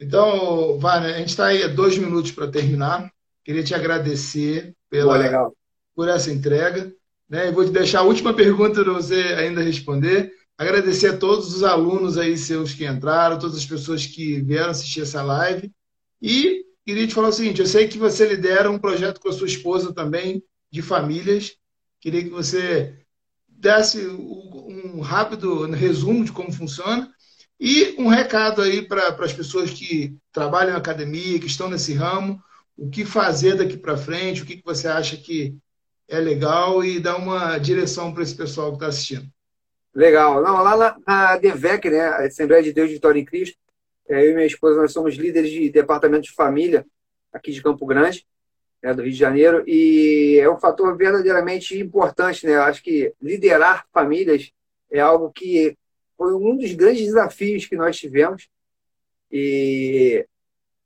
Então, Vânia, a gente está aí dois minutos para terminar. Queria te agradecer pela, por essa entrega. Né? E vou te deixar a última pergunta para você ainda responder. Agradecer a todos os alunos aí seus que entraram, todas as pessoas que vieram assistir essa live. E queria te falar o seguinte: eu sei que você lidera um projeto com a sua esposa também, de famílias. Queria que você desse um rápido resumo de como funciona e um recado aí para as pessoas que trabalham na academia, que estão nesse ramo, o que fazer daqui para frente, o que, que você acha que é legal e dar uma direção para esse pessoal que está assistindo. Legal. Não, lá na, na DEVEC, né, Assembleia de Deus de Vitória em Cristo, eu e minha esposa, nós somos líderes de departamento de família aqui de Campo Grande, né, do Rio de Janeiro, e é um fator verdadeiramente importante, né? Eu acho que liderar famílias é algo que foi um dos grandes desafios que nós tivemos, e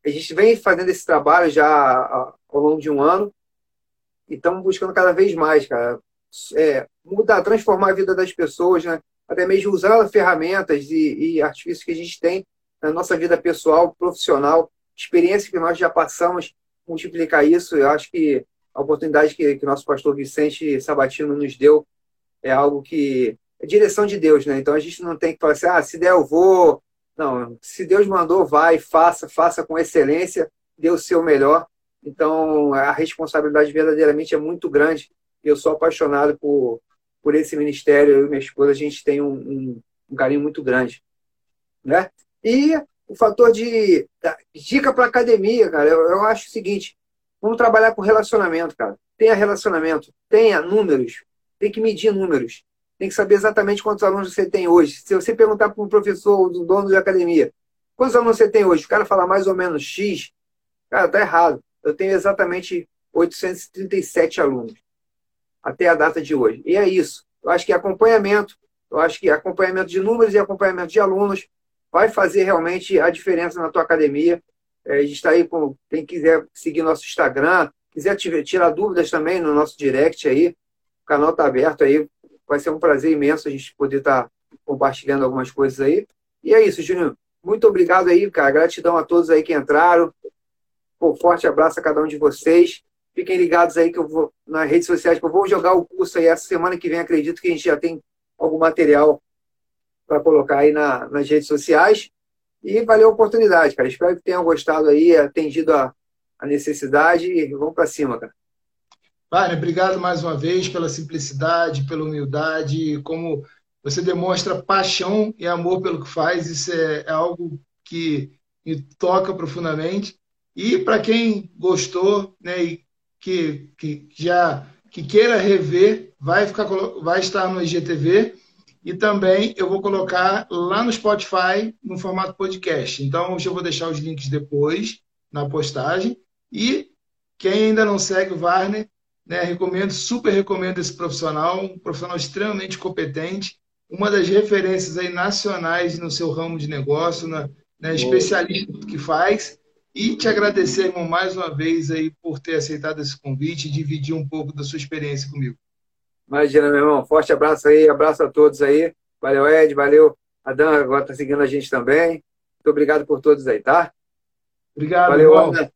a gente vem fazendo esse trabalho já ao longo de um ano, e estamos buscando cada vez mais, cara, é, mudar, transformar a vida das pessoas, né? até mesmo usar ferramentas e, e artifícios que a gente tem na nossa vida pessoal, profissional, experiência que nós já passamos, multiplicar isso. Eu acho que a oportunidade que, que nosso pastor Vicente Sabatino nos deu é algo que é direção de Deus, né? Então a gente não tem que falar assim, ah, se der eu vou. Não, se Deus mandou, vai, faça, faça com excelência, dê o seu melhor. Então, a responsabilidade verdadeiramente é muito grande. Eu sou apaixonado por, por esse ministério. Eu e minha esposa, a gente tem um, um, um carinho muito grande. Né? E o fator de dica para academia, cara, eu, eu acho o seguinte: vamos trabalhar com relacionamento, cara. Tenha relacionamento, tenha números, tem que medir números, tem que saber exatamente quantos alunos você tem hoje. Se você perguntar para um professor ou do dono de academia, quantos alunos você tem hoje? O cara falar mais ou menos X, cara, tá errado. Eu tenho exatamente 837 alunos até a data de hoje. E é isso. Eu acho que acompanhamento, eu acho que acompanhamento de números e acompanhamento de alunos vai fazer realmente a diferença na tua academia. É, a gente está aí com quem quiser seguir nosso Instagram, quiser tirar dúvidas também no nosso direct aí, o canal está aberto aí. Vai ser um prazer imenso a gente poder estar tá compartilhando algumas coisas aí. E é isso, Júnior. Muito obrigado aí, cara. Gratidão a todos aí que entraram. Pô, forte abraço a cada um de vocês. Fiquem ligados aí que eu vou nas redes sociais, que eu vou jogar o curso aí essa semana que vem. Acredito que a gente já tem algum material para colocar aí na, nas redes sociais. E valeu a oportunidade, cara. Espero que tenham gostado aí, atendido a, a necessidade e vamos para cima, cara. Wagner, obrigado mais uma vez pela simplicidade, pela humildade, como você demonstra paixão e amor pelo que faz. Isso é, é algo que me toca profundamente. E para quem gostou, né, e que, que já que queira rever, vai ficar vai estar no IGTV e também eu vou colocar lá no Spotify no formato podcast. Então, eu vou deixar os links depois na postagem. E quem ainda não segue o Warner, né, recomendo, super recomendo esse profissional, um profissional extremamente competente, uma das referências aí nacionais no seu ramo de negócio, na, né, especialista do que faz. E te agradecer, irmão, mais uma vez aí por ter aceitado esse convite e dividir um pouco da sua experiência comigo. Imagina, meu irmão. Forte abraço aí, abraço a todos aí. Valeu, Ed, valeu. A Dan agora está seguindo a gente também. Muito obrigado por todos aí, tá? Obrigado, valeu, irmão.